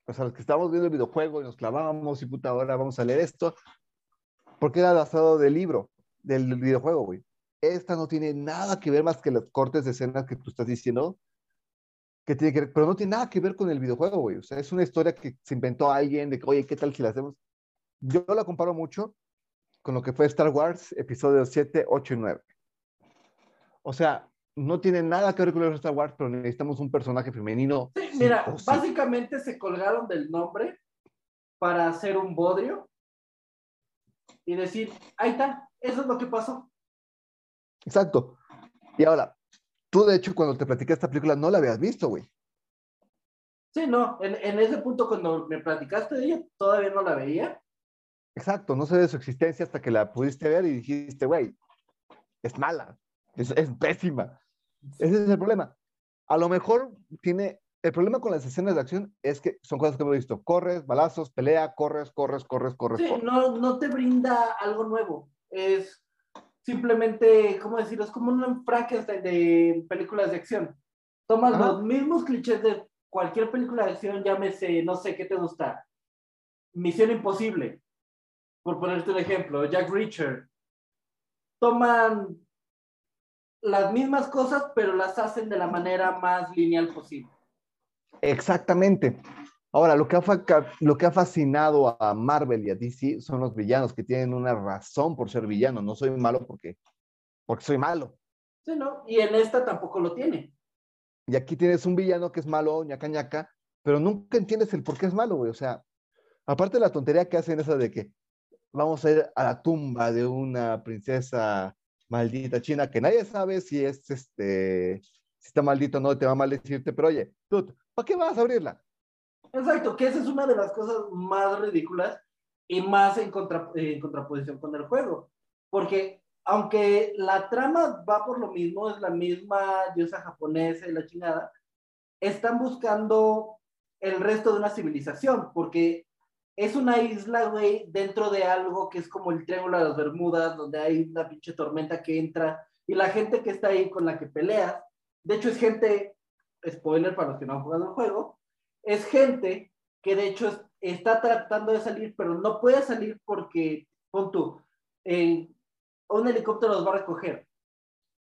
O sea, los que estábamos viendo el videojuego y nos clavábamos y puta, ahora vamos a leer esto, porque era adaptado del libro, del videojuego, güey. Esta no tiene nada que ver más que los cortes de escenas que tú estás diciendo, que tiene que ver, pero no tiene nada que ver con el videojuego, güey. O sea, es una historia que se inventó alguien de que, oye, ¿qué tal si la hacemos? Yo la comparo mucho con lo que fue Star Wars, episodios 7, 8 y 9. O sea, no tiene nada que ver con Star Wars, pero necesitamos un personaje femenino. Sí, mira, sí. básicamente se colgaron del nombre para hacer un bodrio y decir, ahí está, eso es lo que pasó. Exacto. Y ahora, tú de hecho cuando te platicé esta película no la habías visto, güey. Sí, no, en, en ese punto cuando me platicaste de ella, todavía no la veía. Exacto, no sé de su existencia hasta que la pudiste ver y dijiste, güey, es mala, es, es pésima. Ese es el problema. A lo mejor tiene, el problema con las escenas de acción es que son cosas que hemos visto. Corres, balazos, pelea, corres, corres, corres, corres. Sí, corres. no, no te brinda algo nuevo. Es simplemente, ¿cómo decirlo? Es como un Frankenstein de películas de acción. Tomas Ajá. los mismos clichés de cualquier película de acción, llámese, no sé qué te gusta. Misión Imposible, por ponerte un ejemplo, Jack Reacher. Toman las mismas cosas, pero las hacen de la manera más lineal posible. Exactamente. Ahora, lo que, ha, lo que ha fascinado a Marvel y a DC son los villanos que tienen una razón por ser villanos. No soy malo porque, porque soy malo. Sí, ¿no? Y en esta tampoco lo tiene. Y aquí tienes un villano que es malo, ñaca ñaca, pero nunca entiendes el por qué es malo, güey. O sea, aparte de la tontería que hacen esa de que vamos a ir a la tumba de una princesa maldita china que nadie sabe si es este, si está maldito o no, te va a maldecirte, pero oye, tú, ¿para qué vas a abrirla? Exacto, que esa es una de las cosas más ridículas y más en, contra- en contraposición con el juego. Porque aunque la trama va por lo mismo, es la misma diosa japonesa y la chingada, están buscando el resto de una civilización, porque es una isla, güey, dentro de algo que es como el Triángulo de las Bermudas, donde hay una pinche tormenta que entra y la gente que está ahí con la que peleas, de hecho es gente, spoiler para los que no han jugado el juego, es gente que de hecho es- está tratando de salir, pero no puede salir porque, pon tú, eh, un helicóptero los va a recoger.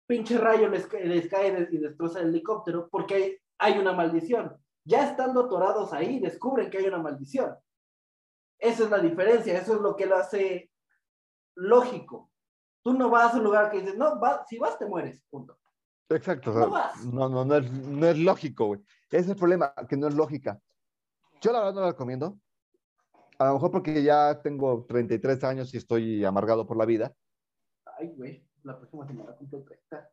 Pinche rayo les, ca- les cae y destroza el helicóptero porque hay, hay una maldición. Ya estando atorados ahí, descubren que hay una maldición. Esa es la diferencia, eso es lo que lo hace lógico. Tú no vas a un lugar que dices, no, si vas te mueres, punto. Exacto. o No sea, no, no, no, es, no es lógico, güey. Ese es el problema, que no es lógica. Yo la verdad no la recomiendo. A lo mejor porque ya tengo 33 años y estoy amargado por la vida. Ay, güey, la próxima semana cumplo 30.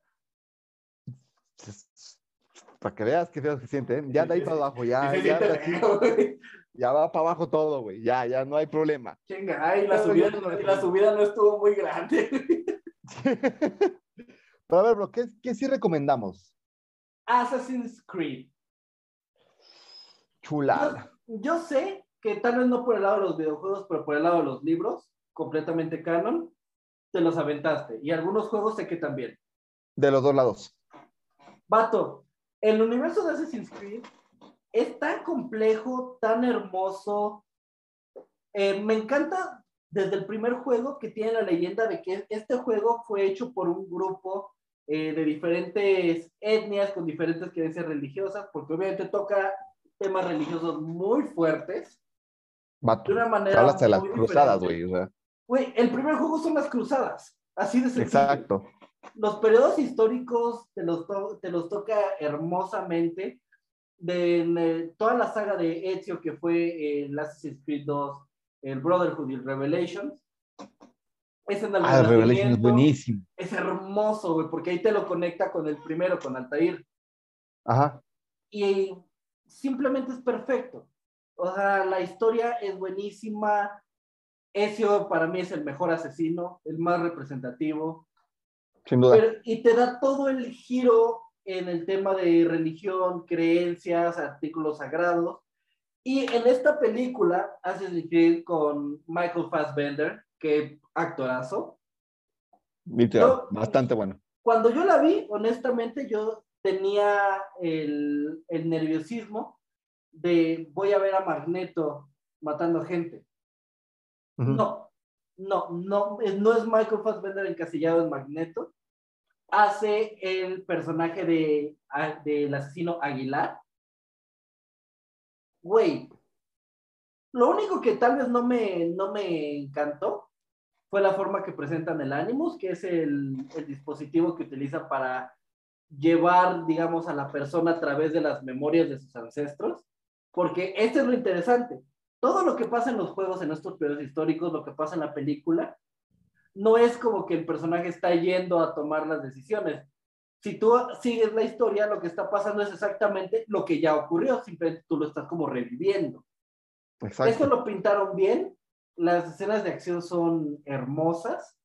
Para que veas qué feo se siente, ¿eh? Ya de ahí para abajo, ya, ya, güey. ya va para abajo todo, güey. Ya, ya no hay problema. Chinga, ay, la subida, la subida no estuvo muy grande. Pero a ver, bro, ¿qué, qué sí recomendamos? Assassin's Creed. Chulada. Yo sé que tal vez no por el lado de los videojuegos, pero por el lado de los libros, completamente canon, te los aventaste. Y algunos juegos sé que también. De los dos lados. Vato, el universo de Assassin's Creed es tan complejo, tan hermoso. Eh, me encanta desde el primer juego que tiene la leyenda de que este juego fue hecho por un grupo eh, de diferentes etnias con diferentes creencias religiosas, porque obviamente toca temas religiosos muy fuertes de una manera. Hablas de las cruzadas, güey. Güey, el primer juego son las cruzadas, así de sencillo exacto. los periodos históricos te los, to- te los toca hermosamente. De, en, eh, toda la saga de Ezio, que fue eh, el Assassin's Creed 2, el Brotherhood y el Revelations. Es en el Ah, el Revelation es Renacimiento. buenísimo. Es hermoso, güey, porque ahí te lo conecta con el primero, con Altair. Ajá. Y simplemente es perfecto. O sea, la historia es buenísima. Ezio para mí es el mejor asesino, el más representativo. Sin duda. Pero- y te da todo el giro en el tema de religión, creencias, artículos sagrados. Y en esta película haces Creed con Michael Fassbender, que actorazo. Yo- bastante bueno. Cuando yo la vi, honestamente, yo tenía el, el nerviosismo de voy a ver a Magneto matando gente. No, no, no, es- no es Michael Fassbender encasillado en Magneto. Hace el personaje de, del asesino Aguilar. Güey, lo único que tal vez no me, no me encantó fue la forma que presentan el Animus, que es el, el dispositivo que utiliza para llevar, digamos, a la persona a través de las memorias de sus ancestros, porque este es lo interesante todo lo que pasa en los juegos, en estos periodos históricos, lo que pasa en la película, no es como que el personaje está yendo a tomar las decisiones. Si tú sigues la historia, lo que está pasando es exactamente lo que ya ocurrió, simplemente tú lo estás como reviviendo. Esto Exacto. lo pintaron bien, las escenas de acción son hermosas,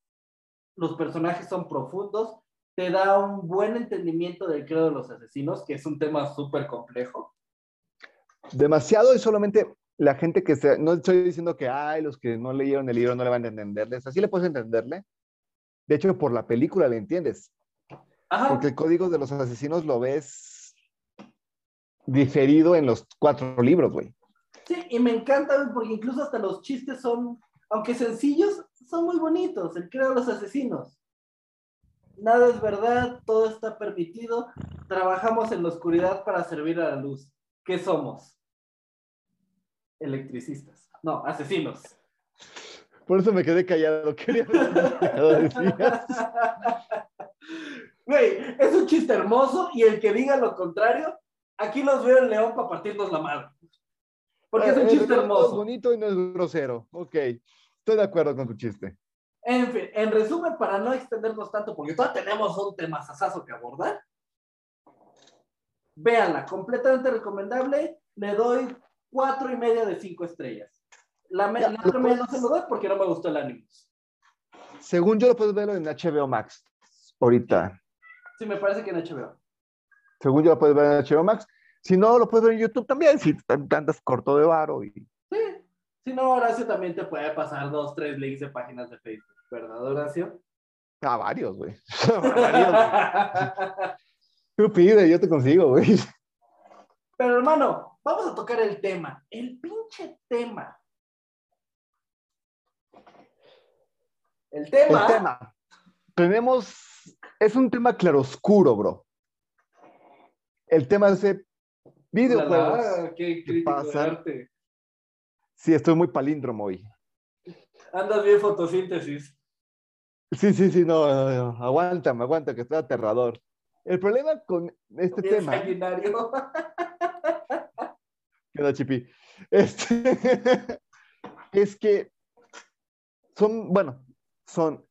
los personajes son profundos, te da un buen entendimiento del credo de los asesinos, que es un tema súper complejo. Demasiado y solamente la gente que se, no estoy diciendo que, ay, los que no leyeron el libro no le van a entenderles, así le puedes entenderle. De hecho, por la película le entiendes, Ajá. porque el código de los asesinos lo ves diferido en los cuatro libros, güey. Sí, y me encanta porque incluso hasta los chistes son, aunque sencillos, son muy bonitos. El creo de los asesinos. Nada es verdad, todo está permitido. Trabajamos en la oscuridad para servir a la luz. ¿Qué somos? Electricistas. No, asesinos. Por eso me quedé callado. Quería. Güey, es un chiste hermoso y el que diga lo contrario, aquí los veo en León para partirnos la madre. Porque es un Eh, chiste no Es hermoso. bonito y no es grosero. Ok, estoy de acuerdo con tu chiste. En fin, en resumen, para no extendernos tanto, porque todavía tenemos un tema sasazo que abordar. Véanla, completamente recomendable. Le doy cuatro y media de cinco estrellas. La, me- Ya, la otra media no se lo doy porque no me gustó el anime. Según yo lo puedes ver en HBO Max ahorita. Sí, me parece que en HBO. Según yo lo puedes ver en HBO Max. Si no, lo puedes ver en YouTube también, si andas corto de varo. Y... Sí. Si no, Horacio también te puede pasar dos, tres links de páginas de Facebook. ¿Verdad, Horacio? Ah, varios, güey. varios, güey. Tú pide, yo te consigo, güey. Pero hermano, vamos a tocar el tema. El pinche tema. El tema. El tema. Tenemos, es un tema claroscuro, bro. El tema es de videojuegos. Qué crítico de arte. Sí, estoy muy palíndromo hoy. Andas bien fotosíntesis. Sí, sí, sí, no, no, no, aguántame, aguanta, que estoy aterrador. El problema con este Bien tema, sanguinario. ¿qué onda, Chipi? Este, es que son, bueno, son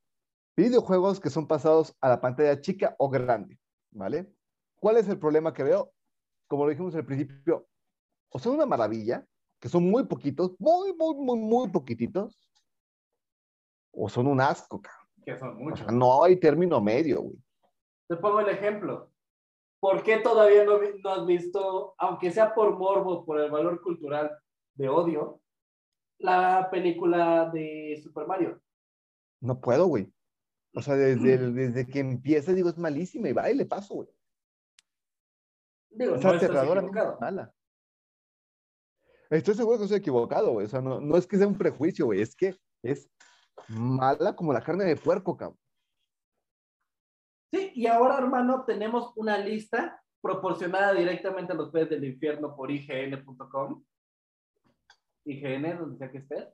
videojuegos que son pasados a la pantalla chica o grande, ¿vale? ¿Cuál es el problema que veo? Como lo dijimos al principio, o son una maravilla, que son muy poquitos, muy, muy, muy, muy poquititos, o son un asco, cabrón. Que son O muchos. sea, no hay término medio, güey. Te pongo el ejemplo. ¿Por qué todavía no, no has visto, aunque sea por morbo, por el valor cultural de odio, la película de Super Mario? No puedo, güey. O sea, desde, el- desde que empieza, digo, es malísima y va y le paso, güey. Digo, Es no aterradora, equivocado. mala. Estoy seguro que estoy equivocado, güey. O sea, no, no es que sea un prejuicio, güey. Es que es mala como la carne de puerco, cabrón. Sí, y ahora, hermano, tenemos una lista proporcionada directamente a los peces del infierno por ign.com. IGN, donde sea que estés,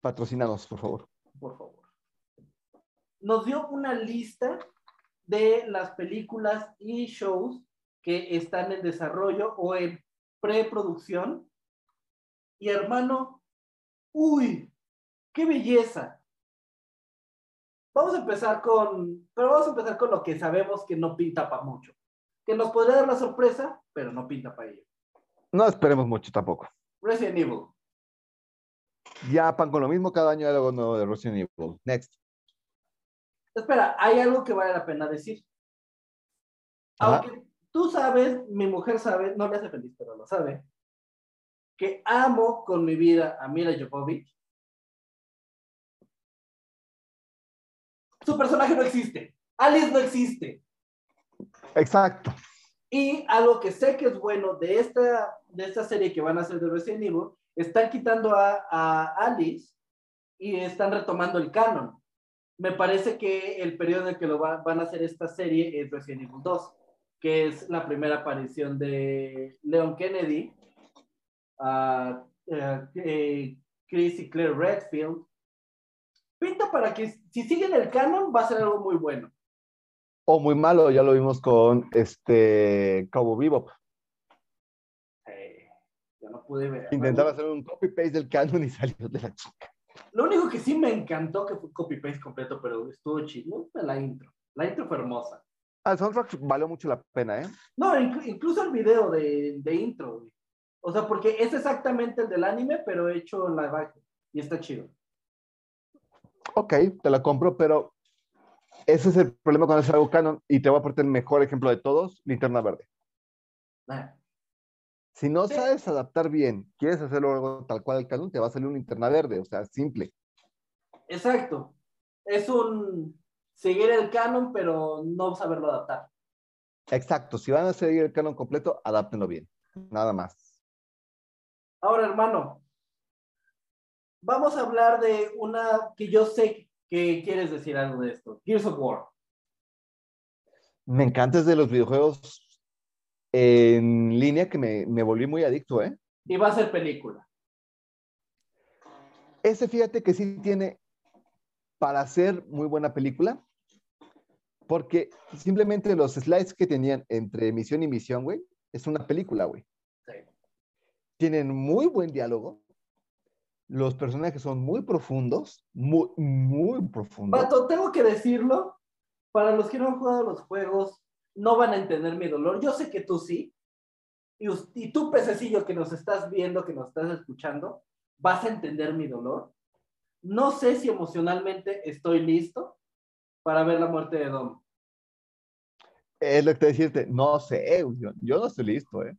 Patrocínanos, por favor. por favor. Nos dio una lista de las películas y shows que están en desarrollo o en preproducción. Y hermano, uy, qué belleza. Vamos a empezar con, pero vamos a empezar con lo que sabemos que no pinta para mucho. Que nos podría dar la sorpresa, pero no pinta para ello. No esperemos mucho tampoco. Resident Evil. Ya pan con lo mismo cada año hay algo nuevo de Resident Evil. Next. Espera, hay algo que vale la pena decir. Ajá. Aunque tú sabes, mi mujer sabe, no le hace feliz, pero lo sabe, que amo con mi vida a Mila Jovovich. Su personaje no existe. Alice no existe. Exacto. Y algo que sé que es bueno de esta, de esta serie que van a hacer de Resident Evil, están quitando a, a Alice y están retomando el canon. Me parece que el periodo en el que lo va- van a hacer esta serie es Resident Evil 2, que es la primera aparición de Leon Kennedy, eh, Chris y Claire Redfield. Pinta para que si siguen el canon va a ser algo muy bueno. O muy malo, ya lo vimos con este Cabo Bebop. Eh, no pude ver. Intentaba hacer un copy-paste del canon y salió de la chica. Lo único que sí me encantó, que fue copy-paste completo, pero estuvo chido, la intro. La intro fue hermosa. El soundtrack valió mucho la pena, ¿eh? No, inc- incluso el video de, de intro, güey. O sea, porque es exactamente el del anime, pero hecho en live action. Y está chido. Ok, te la compro, pero ese es el problema cuando es algo canon y te voy a poner el mejor ejemplo de todos, Linterna Verde. Ah, Si no Sí. sabes adaptar bien, quieres hacerlo algo tal cual el canon, te va a salir un Linterna Verde, o sea, simple. Exacto. Es un seguir el canon, pero no saberlo adaptar. Exacto, si van a seguir el canon completo, adáptenlo bien, nada más. Ahora, hermano, vamos a hablar de una que yo sé que quieres decir algo de esto. Gears of War. Me encanta es de los videojuegos en línea que me, me volví muy adicto, ¿eh? Y va a ser película. Ese fíjate que sí tiene para hacer muy buena película, porque simplemente los slides que tenían entre emisión y emisión, güey, es una película, güey. Sí. Tienen muy buen diálogo. Los personajes son muy profundos, muy, muy profundos. Pato, tengo que decirlo, para los que no han jugado los juegos, no van a entender mi dolor. Yo sé que tú sí. Y, y tú, pececillo, que nos estás viendo, que nos estás escuchando, vas a entender mi dolor. No sé si emocionalmente estoy listo para ver la muerte de Dom. Es lo que te decirte, no sé, yo, yo no estoy listo, ¿eh?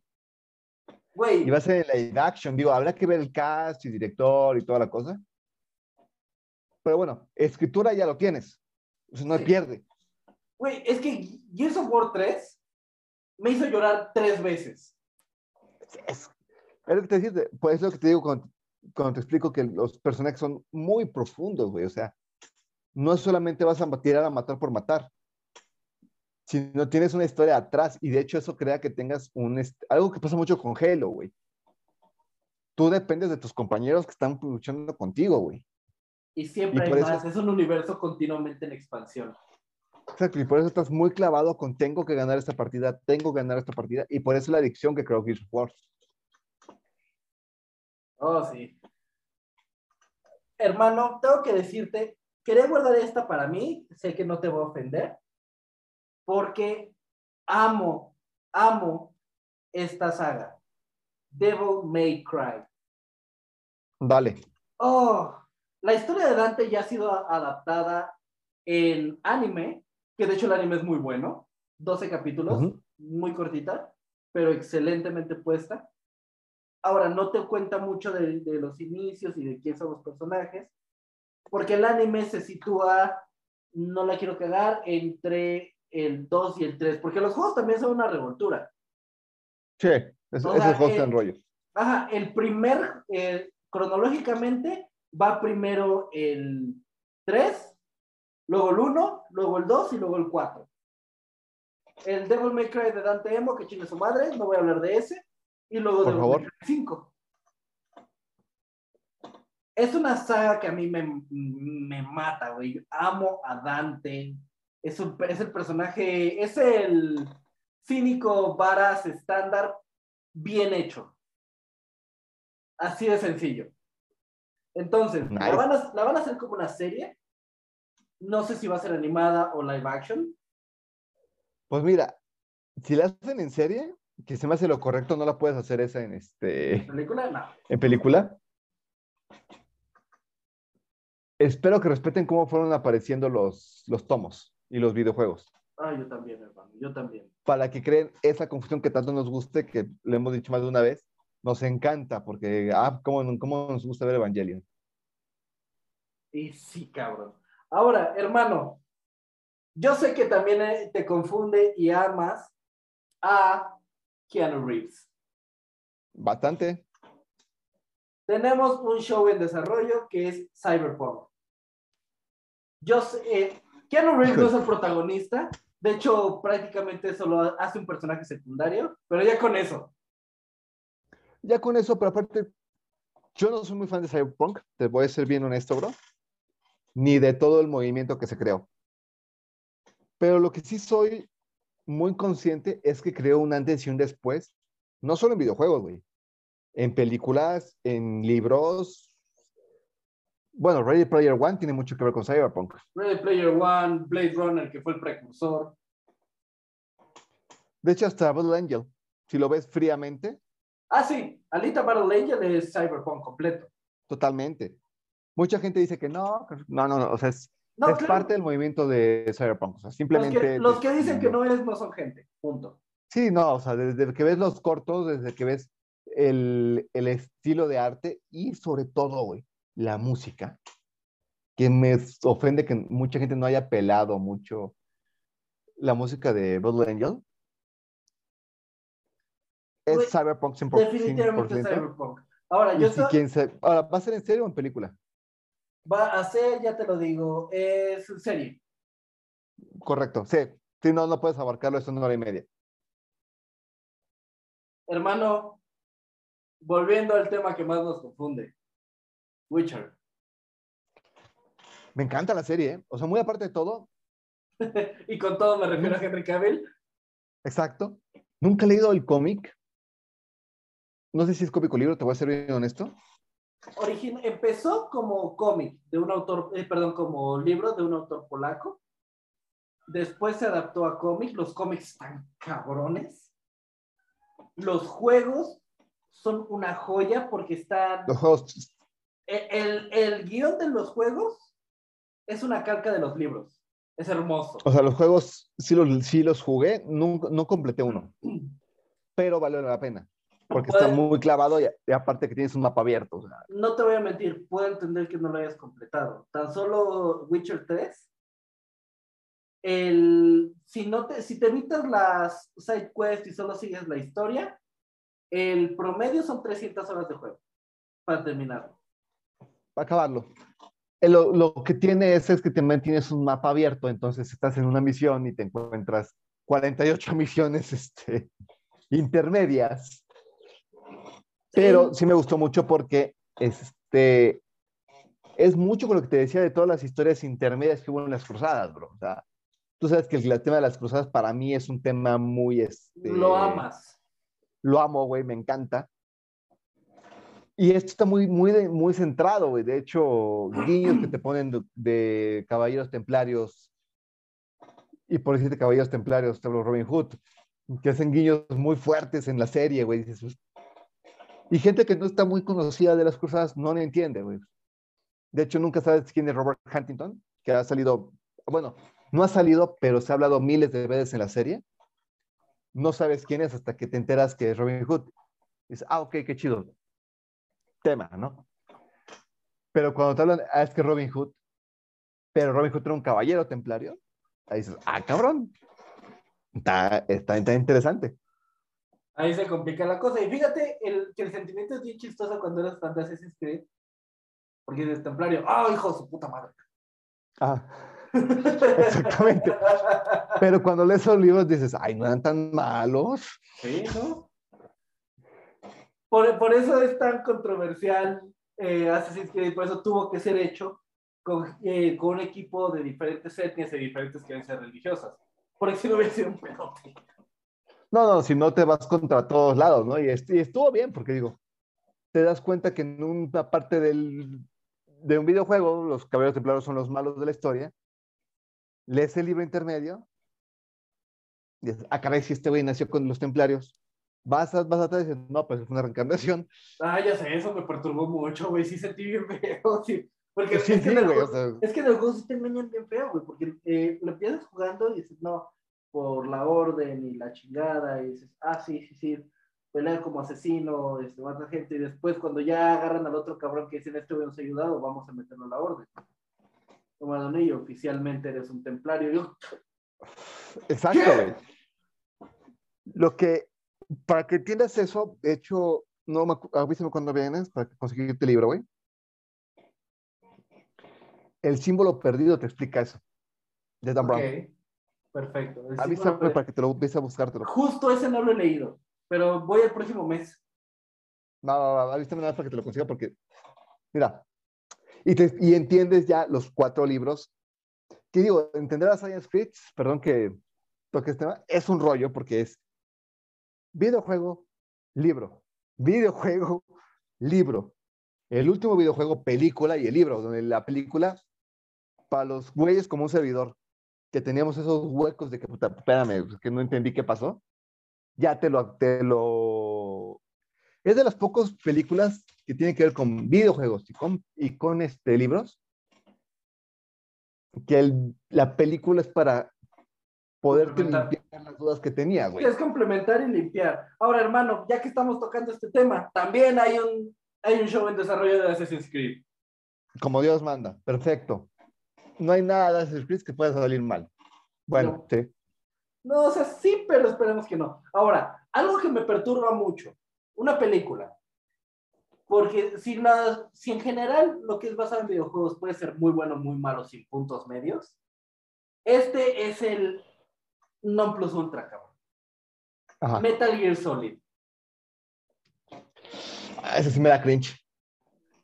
Güey, Y va a ser en live action, digo, habrá que ver el cast y director y toda la cosa. Pero bueno, escritura ya lo tienes. O sea, no Sí. pierde. güey, es que Gears of War 3 me hizo llorar tres veces. Es, es lo que te decirte, pues es lo que te digo cuando te explico que los personajes son muy profundos, güey. O sea, no solamente vas a tirar a matar por matar, sino tienes una historia atrás. Y de hecho, eso crea que tengas un. Algo que pasa mucho con Halo, güey. Tú dependes de tus compañeros que están luchando contigo, güey. Y siempre Y hay eso- más. Es un universo continuamente en expansión. Exacto, y por eso estás muy clavado con tengo que ganar esta partida, tengo que ganar esta partida, y por eso la adicción que creo Gears of War. Oh, sí. Hermano, tengo que decirte, quería guardar esta para mí, sé que no te voy a ofender, porque amo, amo esta saga. Devil May Cry. Dale. Oh, la historia de Dante ya ha sido adaptada en anime, que de hecho el anime es muy bueno. 12 capítulos, Ujú. muy cortita, pero excelentemente puesta. Ahora, no te cuenta mucho de, de los inicios y de quién son los personajes, porque el anime se sitúa, no la quiero cagar, entre el 2 y el 3, porque los juegos también son una revoltura. Sí, eso, O esos sea, juegos eh, están rollo. Ajá, el primer, eh, cronológicamente, va primero el 3, luego el 1, luego el 2 y luego el 4. El Devil May Cry de Dante Emo, que chingue su madre, no voy a hablar de ese. Y luego Por Devil favor. May Cry 5. Es una saga que a mí me, me mata, güey. Amo a Dante. Es, un- es el personaje, es el cínico varas estándar bien hecho. Así de sencillo. Entonces, la, van a, la van a hacer como una serie. No sé si va a ser animada o live action. Pues mira, si la hacen en serie, que se me hace lo correcto, no la puedes hacer esa en este ¿Película? No. en película. Espero que respeten cómo fueron apareciendo los, los tomos y los videojuegos, Ah, yo también, hermano. Yo también. para que creen esa confusión que tanto nos guste, que le hemos dicho más de una vez, nos encanta, porque, ah, cómo, cómo nos gusta ver Evangelion. Y sí, cabrón. Ahora, hermano, yo sé que también eh, te confunde y amas a Keanu Reeves. Bastante. Tenemos un show en desarrollo que es Cyberpunk. Yo sé, eh, Keanu Reeves no es el protagonista. De hecho, prácticamente solo hace un personaje secundario, pero ya con eso. Ya con eso, pero aparte, yo no soy muy fan de Cyberpunk, te voy a ser bien honesto, bro, ni de todo el movimiento que se creó. Pero lo que sí soy muy consciente es que creó un antes y un después, no solo en videojuegos, güey, en películas, en libros. Bueno, Ready Player One tiene mucho que ver con Cyberpunk. Ready Player One, Blade Runner, que fue el precursor. De hecho, hasta Battle Angel, si lo ves fríamente, Ah, sí, Alita Battle Angel es Cyberpunk completo. totalmente. Mucha gente dice que no, no, no, no, o sea, es, No, es claro, parte del movimiento de Cyberpunk. O sea, los, simplemente. que, los que dicen que no es, no son gente. Punto. Sí, no, o sea, desde que ves los cortos, desde que ves el, el estilo de arte y sobre todo, güey, la música, que me ofende que mucha gente no haya pelado mucho la música de Battle Angel. Es Cyberpunk 100%. Definitivamente Cyberpunk. Ahora, yo si quien se- Ahora, ¿va a ser en serio o en película? va a ser, ya te lo digo, es serie. Correcto, sí. Si no, no puedes abarcarlo en una hora y media. Hermano, volviendo al tema que más nos confunde. Witcher. Me encanta la serie, ¿eh? O sea, muy aparte de todo, y con todo me refiero a Henry Cavill. exacto. Nunca he leído el cómic. No sé si es cómic o libro, te voy a ser bien honesto. Origin empezó como cómic de un autor, eh, perdón, como libro de un autor polaco. Después se adaptó a cómic. Los cómics están cabrones. Los juegos son una joya porque están. Los juegos, El, el, el guion de los juegos es una calca de los libros. Es hermoso. o sea, los juegos sí los, sí los jugué, nunca, no completé uno, pero valió la pena. Porque está muy clavado y, y aparte que tienes un mapa abierto. o sea, No te voy a mentir, puedo entender que no lo hayas completado. Tan solo Witcher 3. El, si, no te, si te evitas las side quests y solo sigues la historia, el promedio son 300 horas de juego para terminarlo. para acabarlo. Eh, Lo, lo que tiene es, es que también tienes un mapa abierto, entonces estás en una misión y te encuentras 48 misiones este, intermedias. Pero sí me gustó mucho porque este, es mucho con lo que te decía de todas las historias intermedias que hubo en las cruzadas, bro. O sea, tú sabes que el, el tema de las cruzadas para mí es un tema muy... Este, Lo amas. Lo amo, güey, me encanta. Y esto está muy, muy, muy centrado, güey. De hecho, guiños que te ponen de, caballeros templarios. Y por decirte caballeros templarios, te hablo Robin Hood. que hacen guiños muy fuertes en la serie, güey. Pues, y gente que no está muy conocida de las cruzadas no lo entiende, güey. De hecho, nunca sabes quién es Robert Huntington, que ha salido, bueno, no ha salido, pero se ha hablado miles de veces en la serie. No sabes quién es hasta que te enteras que es Robin Hood. Dices, ah, ok, qué chido. Tema, ¿no? Pero cuando te hablan, ah, es que Robin Hood, pero Robin Hood era un caballero templario, ahí dices, ah, cabrón. Está, está, está interesante. Ahí se complica la cosa. Y fíjate el, que el sentimiento es bien chistoso cuando eres fan de Assassin's Creed. Porque eres templario. ¡Ah, hijo de su puta madre! Ah, exactamente. Pero cuando lees los libros dices, ay, no eran tan malos. Sí, ¿no? Por, por eso es tan controversial eh, Assassin's Creed, por eso tuvo que ser hecho con, eh, con un equipo de diferentes etnias y diferentes creencias religiosas. Por eso no hubiera sido un pedote. No, no, si no te vas contra todos lados, ¿no? Y, estuvo bien, porque digo, te das cuenta que en una parte del, de un videojuego, los caballeros templarios son los malos de la historia, lees el libro intermedio, y dices, ah, caray, si este güey nació con los templarios, vas, a, vas atrás y dices, no, pues es una reencarnación. Ah, ya sé, eso me perturbó mucho, güey, sí sentí bien feo, sí. Porque Sí, es, que sí, el güey, juego- o sea- es que en el juego sí te engañan bien feo, güey, porque eh, lo empiezas jugando y dices, no, por la orden y la chingada, y dices, ah, sí, sí, sí, pelea como asesino, este, mata gente, y después cuando ya agarran al otro cabrón que dicen, este güey nos ha ayudado, vamos a meterlo a la orden. Toma Donillo, oficialmente eres un templario. Yo, Exacto, güey. Lo que, para que entiendas eso, de hecho, no me avísame cuando vienes para conseguirte el libro, güey. El símbolo perdido te explica eso, de Dan Brown. ok, perfecto. El Avísame símbolo para que te lo empieces a buscártelo. Justo ese no lo he leído, pero voy el próximo mes. No, no, no, avísame nada más para que te lo consiga porque, mira, y, te- y entiendes ya los cuatro libros. Que digo, entender a Science Creed, perdón que toque este tema, es un rollo porque es videojuego, libro, videojuego, libro. El último videojuego, película y el libro, donde la película, para los güeyes como un servidor, que teníamos esos huecos de que, puta, espérame, que no entendí qué pasó, ya te lo, te lo... Es de las pocas películas que tienen que ver con videojuegos y con, y con este, libros, que el- la película es para poderte limpiar las dudas que tenía, güey. Es complementar y limpiar. Ahora, hermano, ya que estamos tocando este tema, también hay un, hay un show en desarrollo de Assassin's Creed. Como Dios manda, perfecto. No hay nada de Assassin's Creed que pueda salir mal. Bueno, No. sí. No, o sea, sí, pero esperemos que no. Ahora, algo que me perturba mucho, una película. Porque si, la, si en general lo que es basado en videojuegos puede ser muy bueno, muy malo, sin puntos medios, este es el non plus ultra, cabrón. Ajá. Metal Gear Solid. Ah, Ese sí me da cringe.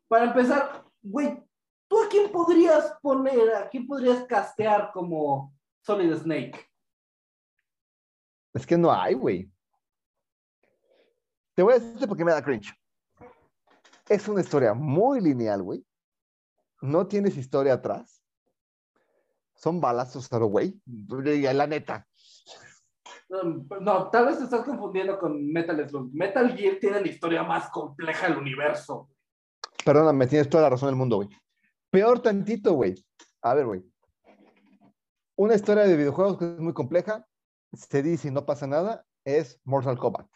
Para empezar, güey, ¿tú a quién podrías poner, a quién podrías castear como Solid Snake? Es que no hay, güey. Te voy a decir por qué me da cringe. Es una historia muy lineal, güey. No tienes historia atrás. Son balazos a lo güey. La neta. Um, No, tal vez te estás confundiendo con Metal Slug. Metal Gear tiene la historia más compleja del universo. Perdóname, tienes toda la razón del mundo, güey. Peor tantito, güey. A ver, güey. Una historia de videojuegos que es muy compleja, se dice y no pasa nada, es Mortal Kombat.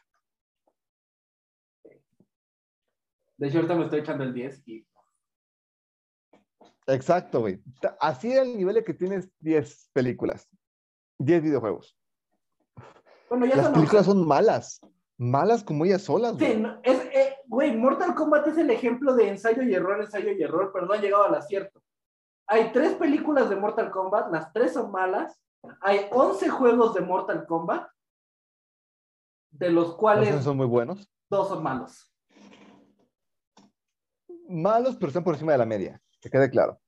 De hecho, ahorita me estoy echando el 10 y Exacto, güey. Así es el nivel de que tienes 10 películas, 10 videojuegos. bueno, ya Las son películas son malas, malas como ellas solas, Sí, güey. no, es, eh, güey, Mortal Kombat es el ejemplo de ensayo y error, ensayo y error, pero no han llegado al acierto. Hay tres películas de Mortal Kombat, las tres son malas. Hay 11 juegos de Mortal Kombat, de los cuales otros son muy buenos. dos son malos. Malos, pero están por encima de la media, que quede claro.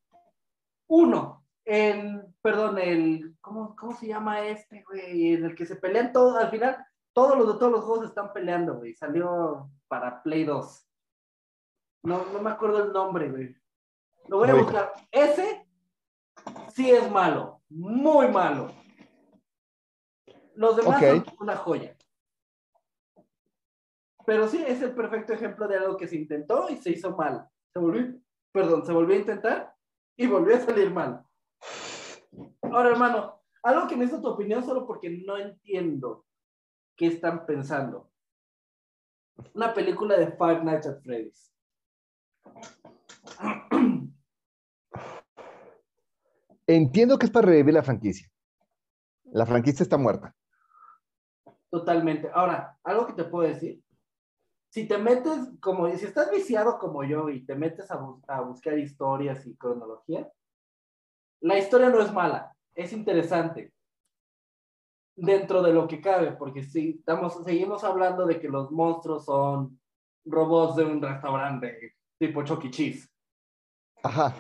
Uno, en, perdón, el, ¿cómo, cómo se llama este, güey? En el que se pelean todos, al final, todos los de todos los juegos están peleando, güey. Salió para Play 2. No, no me acuerdo el nombre, güey. Lo voy a buscar. Ese sí es malo, muy malo. Los demás son una joya. Pero sí, es el perfecto ejemplo de algo que se intentó y se hizo mal. Se volvió, perdón, se volvió a intentar y volvió a salir mal. Ahora, hermano, algo que necesito tu opinión solo porque no entiendo qué están pensando. Una película de Five Nights at Freddy's. Entiendo que es para revivir la franquicia. La franquicia está muerta. Totalmente. Ahora, algo que te puedo decir. Si te metes, como si estás viciado como yo y te metes a, bus- a buscar historias y cronología, la historia no es mala, es interesante. Dentro de lo que cabe, porque si estamos, seguimos hablando de que los monstruos son robots de un restaurante tipo Chuck E. Cheese. Ajá.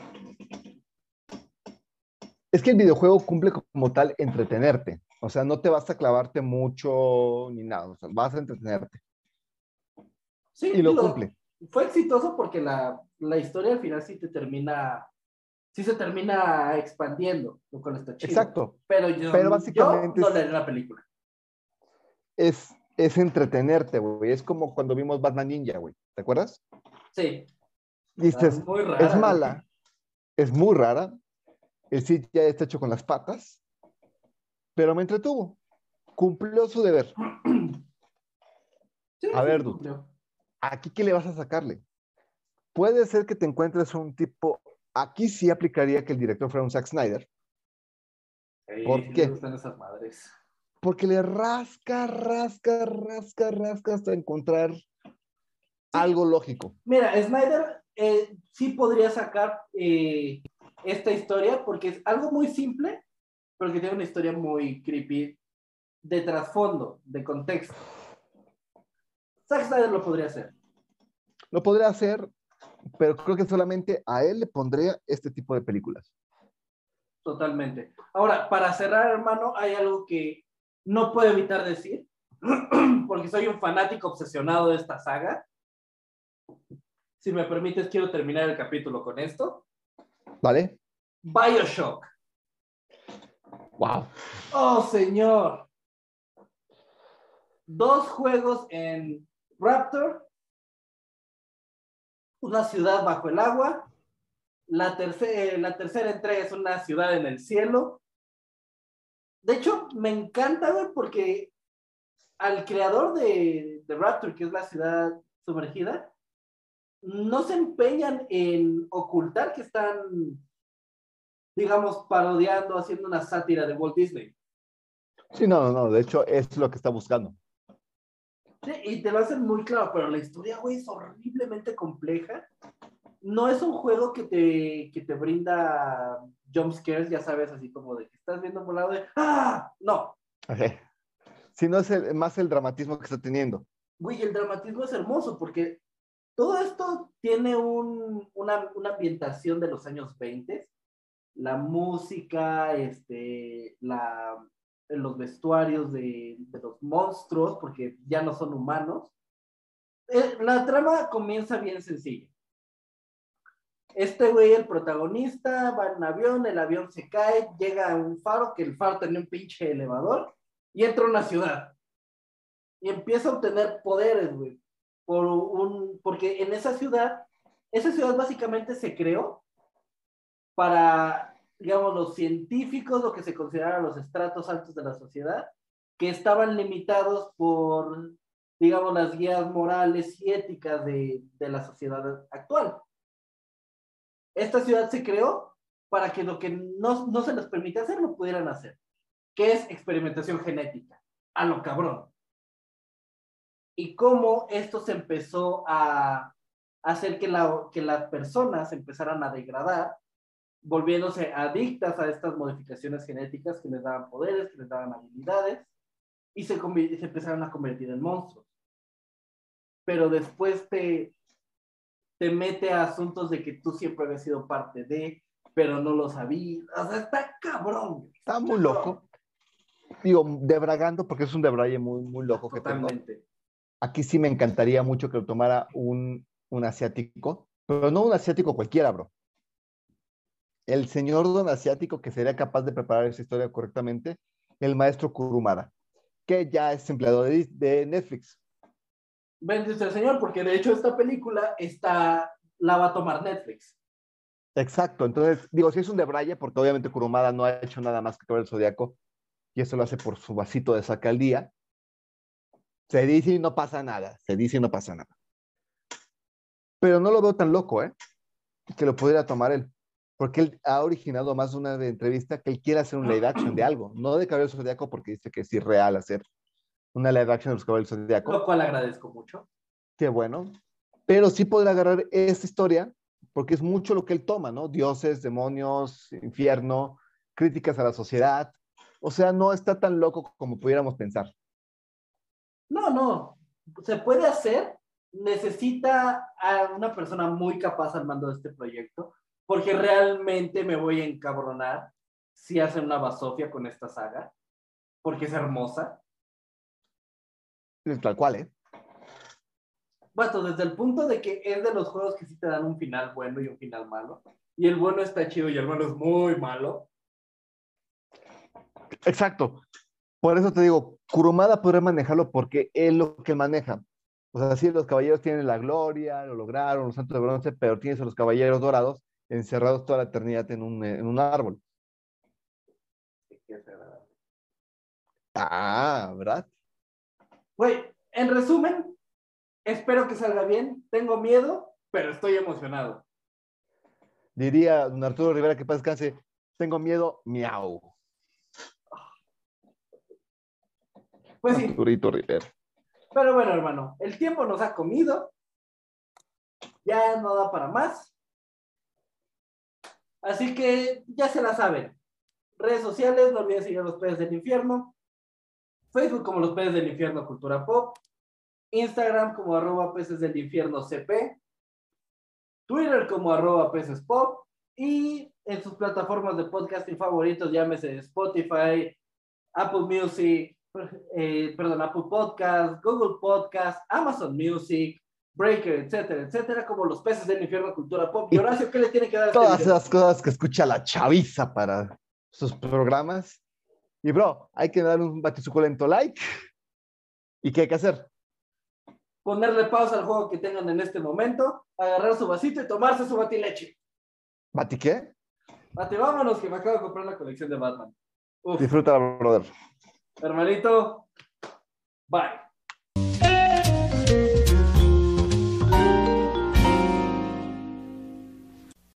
Es que el videojuego cumple como tal entretenerte. O sea, no te vas a clavarte mucho ni nada. Vas a entretenerte. Sí, Y lo digo, cumple. Fue exitoso porque la, la historia al final sí te termina, sí se termina expandiendo, lo cual está chido. Exacto. Pero yo, Pero yo básicamente no es- leeré la película. Es, es entretenerte, güey. Es como cuando vimos Batman Ninja, güey. ¿Te acuerdas? Sí. Dices, muy rara, es mala, es muy rara. El sitio ya está hecho con las patas, pero me entretuvo. Cumplió su deber. Sí, A sí, ver, cumplió. ¿Aquí qué le vas a sacarle? Puede ser que te encuentres un tipo. Aquí sí aplicaría que el director fuera un Zack Snyder, ¿Por qué? esas madres. porque le rasca, rasca, rasca, rasca hasta encontrar algo lógico. Mira, Snyder eh, sí podría sacar eh, esta historia porque es algo muy simple, pero que tiene una historia muy creepy de trasfondo, de contexto. Zack Snyder lo podría hacer. Lo podría hacer, pero creo que solamente a él le pondría este tipo de películas. Totalmente. Ahora, para cerrar, hermano, hay algo que no puedo evitar decir, porque soy un fanático obsesionado de esta saga. Si me permites, quiero terminar el capítulo con esto. ¿Vale? Bioshock. Wow. Oh, señor. Dos juegos en Raptor. Una ciudad bajo el agua. La, terce- la tercera entrega es una ciudad en el cielo. De hecho, me encanta, güey, porque al creador de, de Raptor, que es la ciudad sumergida, no se empeñan en ocultar que están, digamos, parodiando, haciendo una sátira de Walt Disney. Sí, no, no. De hecho, es lo que está buscando. Sí, y te lo hacen muy claro, pero la historia, güey, es horriblemente compleja. No es un juego que te, que te brinda jumpscares, ya sabes, así como de que estás viendo por lado de ¡Ah! No, Si no es el- más el dramatismo que está teniendo. güey, el dramatismo es hermoso porque todo esto tiene un- una, una ambientación de los años 20. La música, este, la, los vestuarios de, de los monstruos, porque ya no son humanos. Eh, la trama comienza bien sencilla. Este güey, el protagonista, va en avión, el avión se cae, llega a un faro, que el faro tenía un pinche elevador, y entra a una ciudad. Y empieza a obtener poderes, güey. Por un, porque en esa ciudad, esa ciudad básicamente se creó para, digamos, los científicos, lo que se consideran los estratos altos de la sociedad, que estaban limitados por, digamos, las guías morales y éticas de, de la sociedad actual. Esta ciudad se creó para que lo que no, no se les permite hacer, lo pudieran hacer, que es experimentación genética, a lo cabrón. Y cómo esto se empezó a hacer que, la, que las personas empezaran a degradar, volviéndose adictas a estas modificaciones genéticas que les daban poderes, que les daban habilidades, y se, se empezaron a convertir en monstruos. Pero después te, te mete a asuntos de que tú siempre habías sido parte de, pero no lo sabías. O sea, está cabrón. Está muy loco. Digo, debragando, porque es un debraye muy, muy loco que tengo. Totalmente. Aquí sí me encantaría mucho que lo tomara un, un asiático, pero no un asiático cualquiera, bro. El señor don asiático que sería capaz de preparar esa historia correctamente, el maestro Kurumada. que ya es empleado de, de Netflix. Bendito el Señor, porque de hecho esta película está, la va a tomar Netflix. Exacto, entonces digo, si es un de Braille, porque obviamente Kurumada no ha hecho nada más que ver el Zodíaco, y eso lo hace por su vasito de saca al día. Se dice y no pasa nada, se dice y no pasa nada. Pero no lo veo tan loco, ¿eh? Que lo pudiera tomar él. Porque él ha originado más de una entrevista que él quiere hacer un live action de algo, no de Cabello Zodíaco, porque dice que es irreal hacer una live action de los Caballeros Zodíaco. Lo cual agradezco mucho. Qué bueno. Pero sí podrá agarrar esta historia, porque es mucho lo que él toma, ¿no? Dioses, demonios, infierno, críticas a la sociedad. O sea, no está tan loco como pudiéramos pensar. No, no. Se puede hacer. Necesita a una persona muy capaz al mando de este proyecto, porque realmente me voy a encabronar si hacen una basofia con esta saga, porque es hermosa. Tal cual, ¿eh? Bueno, desde el punto de que es de los juegos que sí te dan un final bueno y un final malo, y el bueno está chido y el malo es muy malo. Exacto. Por eso te digo, Kurumada podrá manejarlo porque es lo que maneja. O sea, sí, los caballeros tienen la gloria, lo lograron, los santos de bronce, pero tienes a los caballeros dorados encerrados toda la eternidad en un, en un árbol. Ah, ¿verdad? Güey, en resumen, espero que salga bien. Tengo miedo, pero estoy emocionado. Diría don Arturo Rivera que paz descanse, tengo miedo, miau. Pues sí, Arturito Rivera. pero bueno, hermano, el tiempo nos ha comido. Ya no da para más. Así que ya se la saben. Redes sociales, no olviden seguir a los peces del infierno. Facebook como los peces del infierno cultura pop. Instagram como arroba peces del infierno CP. Twitter como arroba peces pop. Y en sus plataformas de podcasting favoritos, llámese Spotify, Apple Music, eh, perdón, Apple Podcast, Google Podcast, Amazon Music, Breaker, etcétera, etcétera, como los peces del infierno cultura pop. Y Horacio, ¿qué le tiene que dar a este Todas video? esas cosas que escucha la chaviza para sus programas. Y bro, hay que dar un batisuculento like. ¿Y qué hay que hacer? Ponerle pausa al juego que tengan en este momento, agarrar su vasito y tomarse su batileche. ¿Bati qué? Bate, vámonos, que me acabo de comprar la colección de Batman. Uf, Disfruta, brother. hermanito, bye.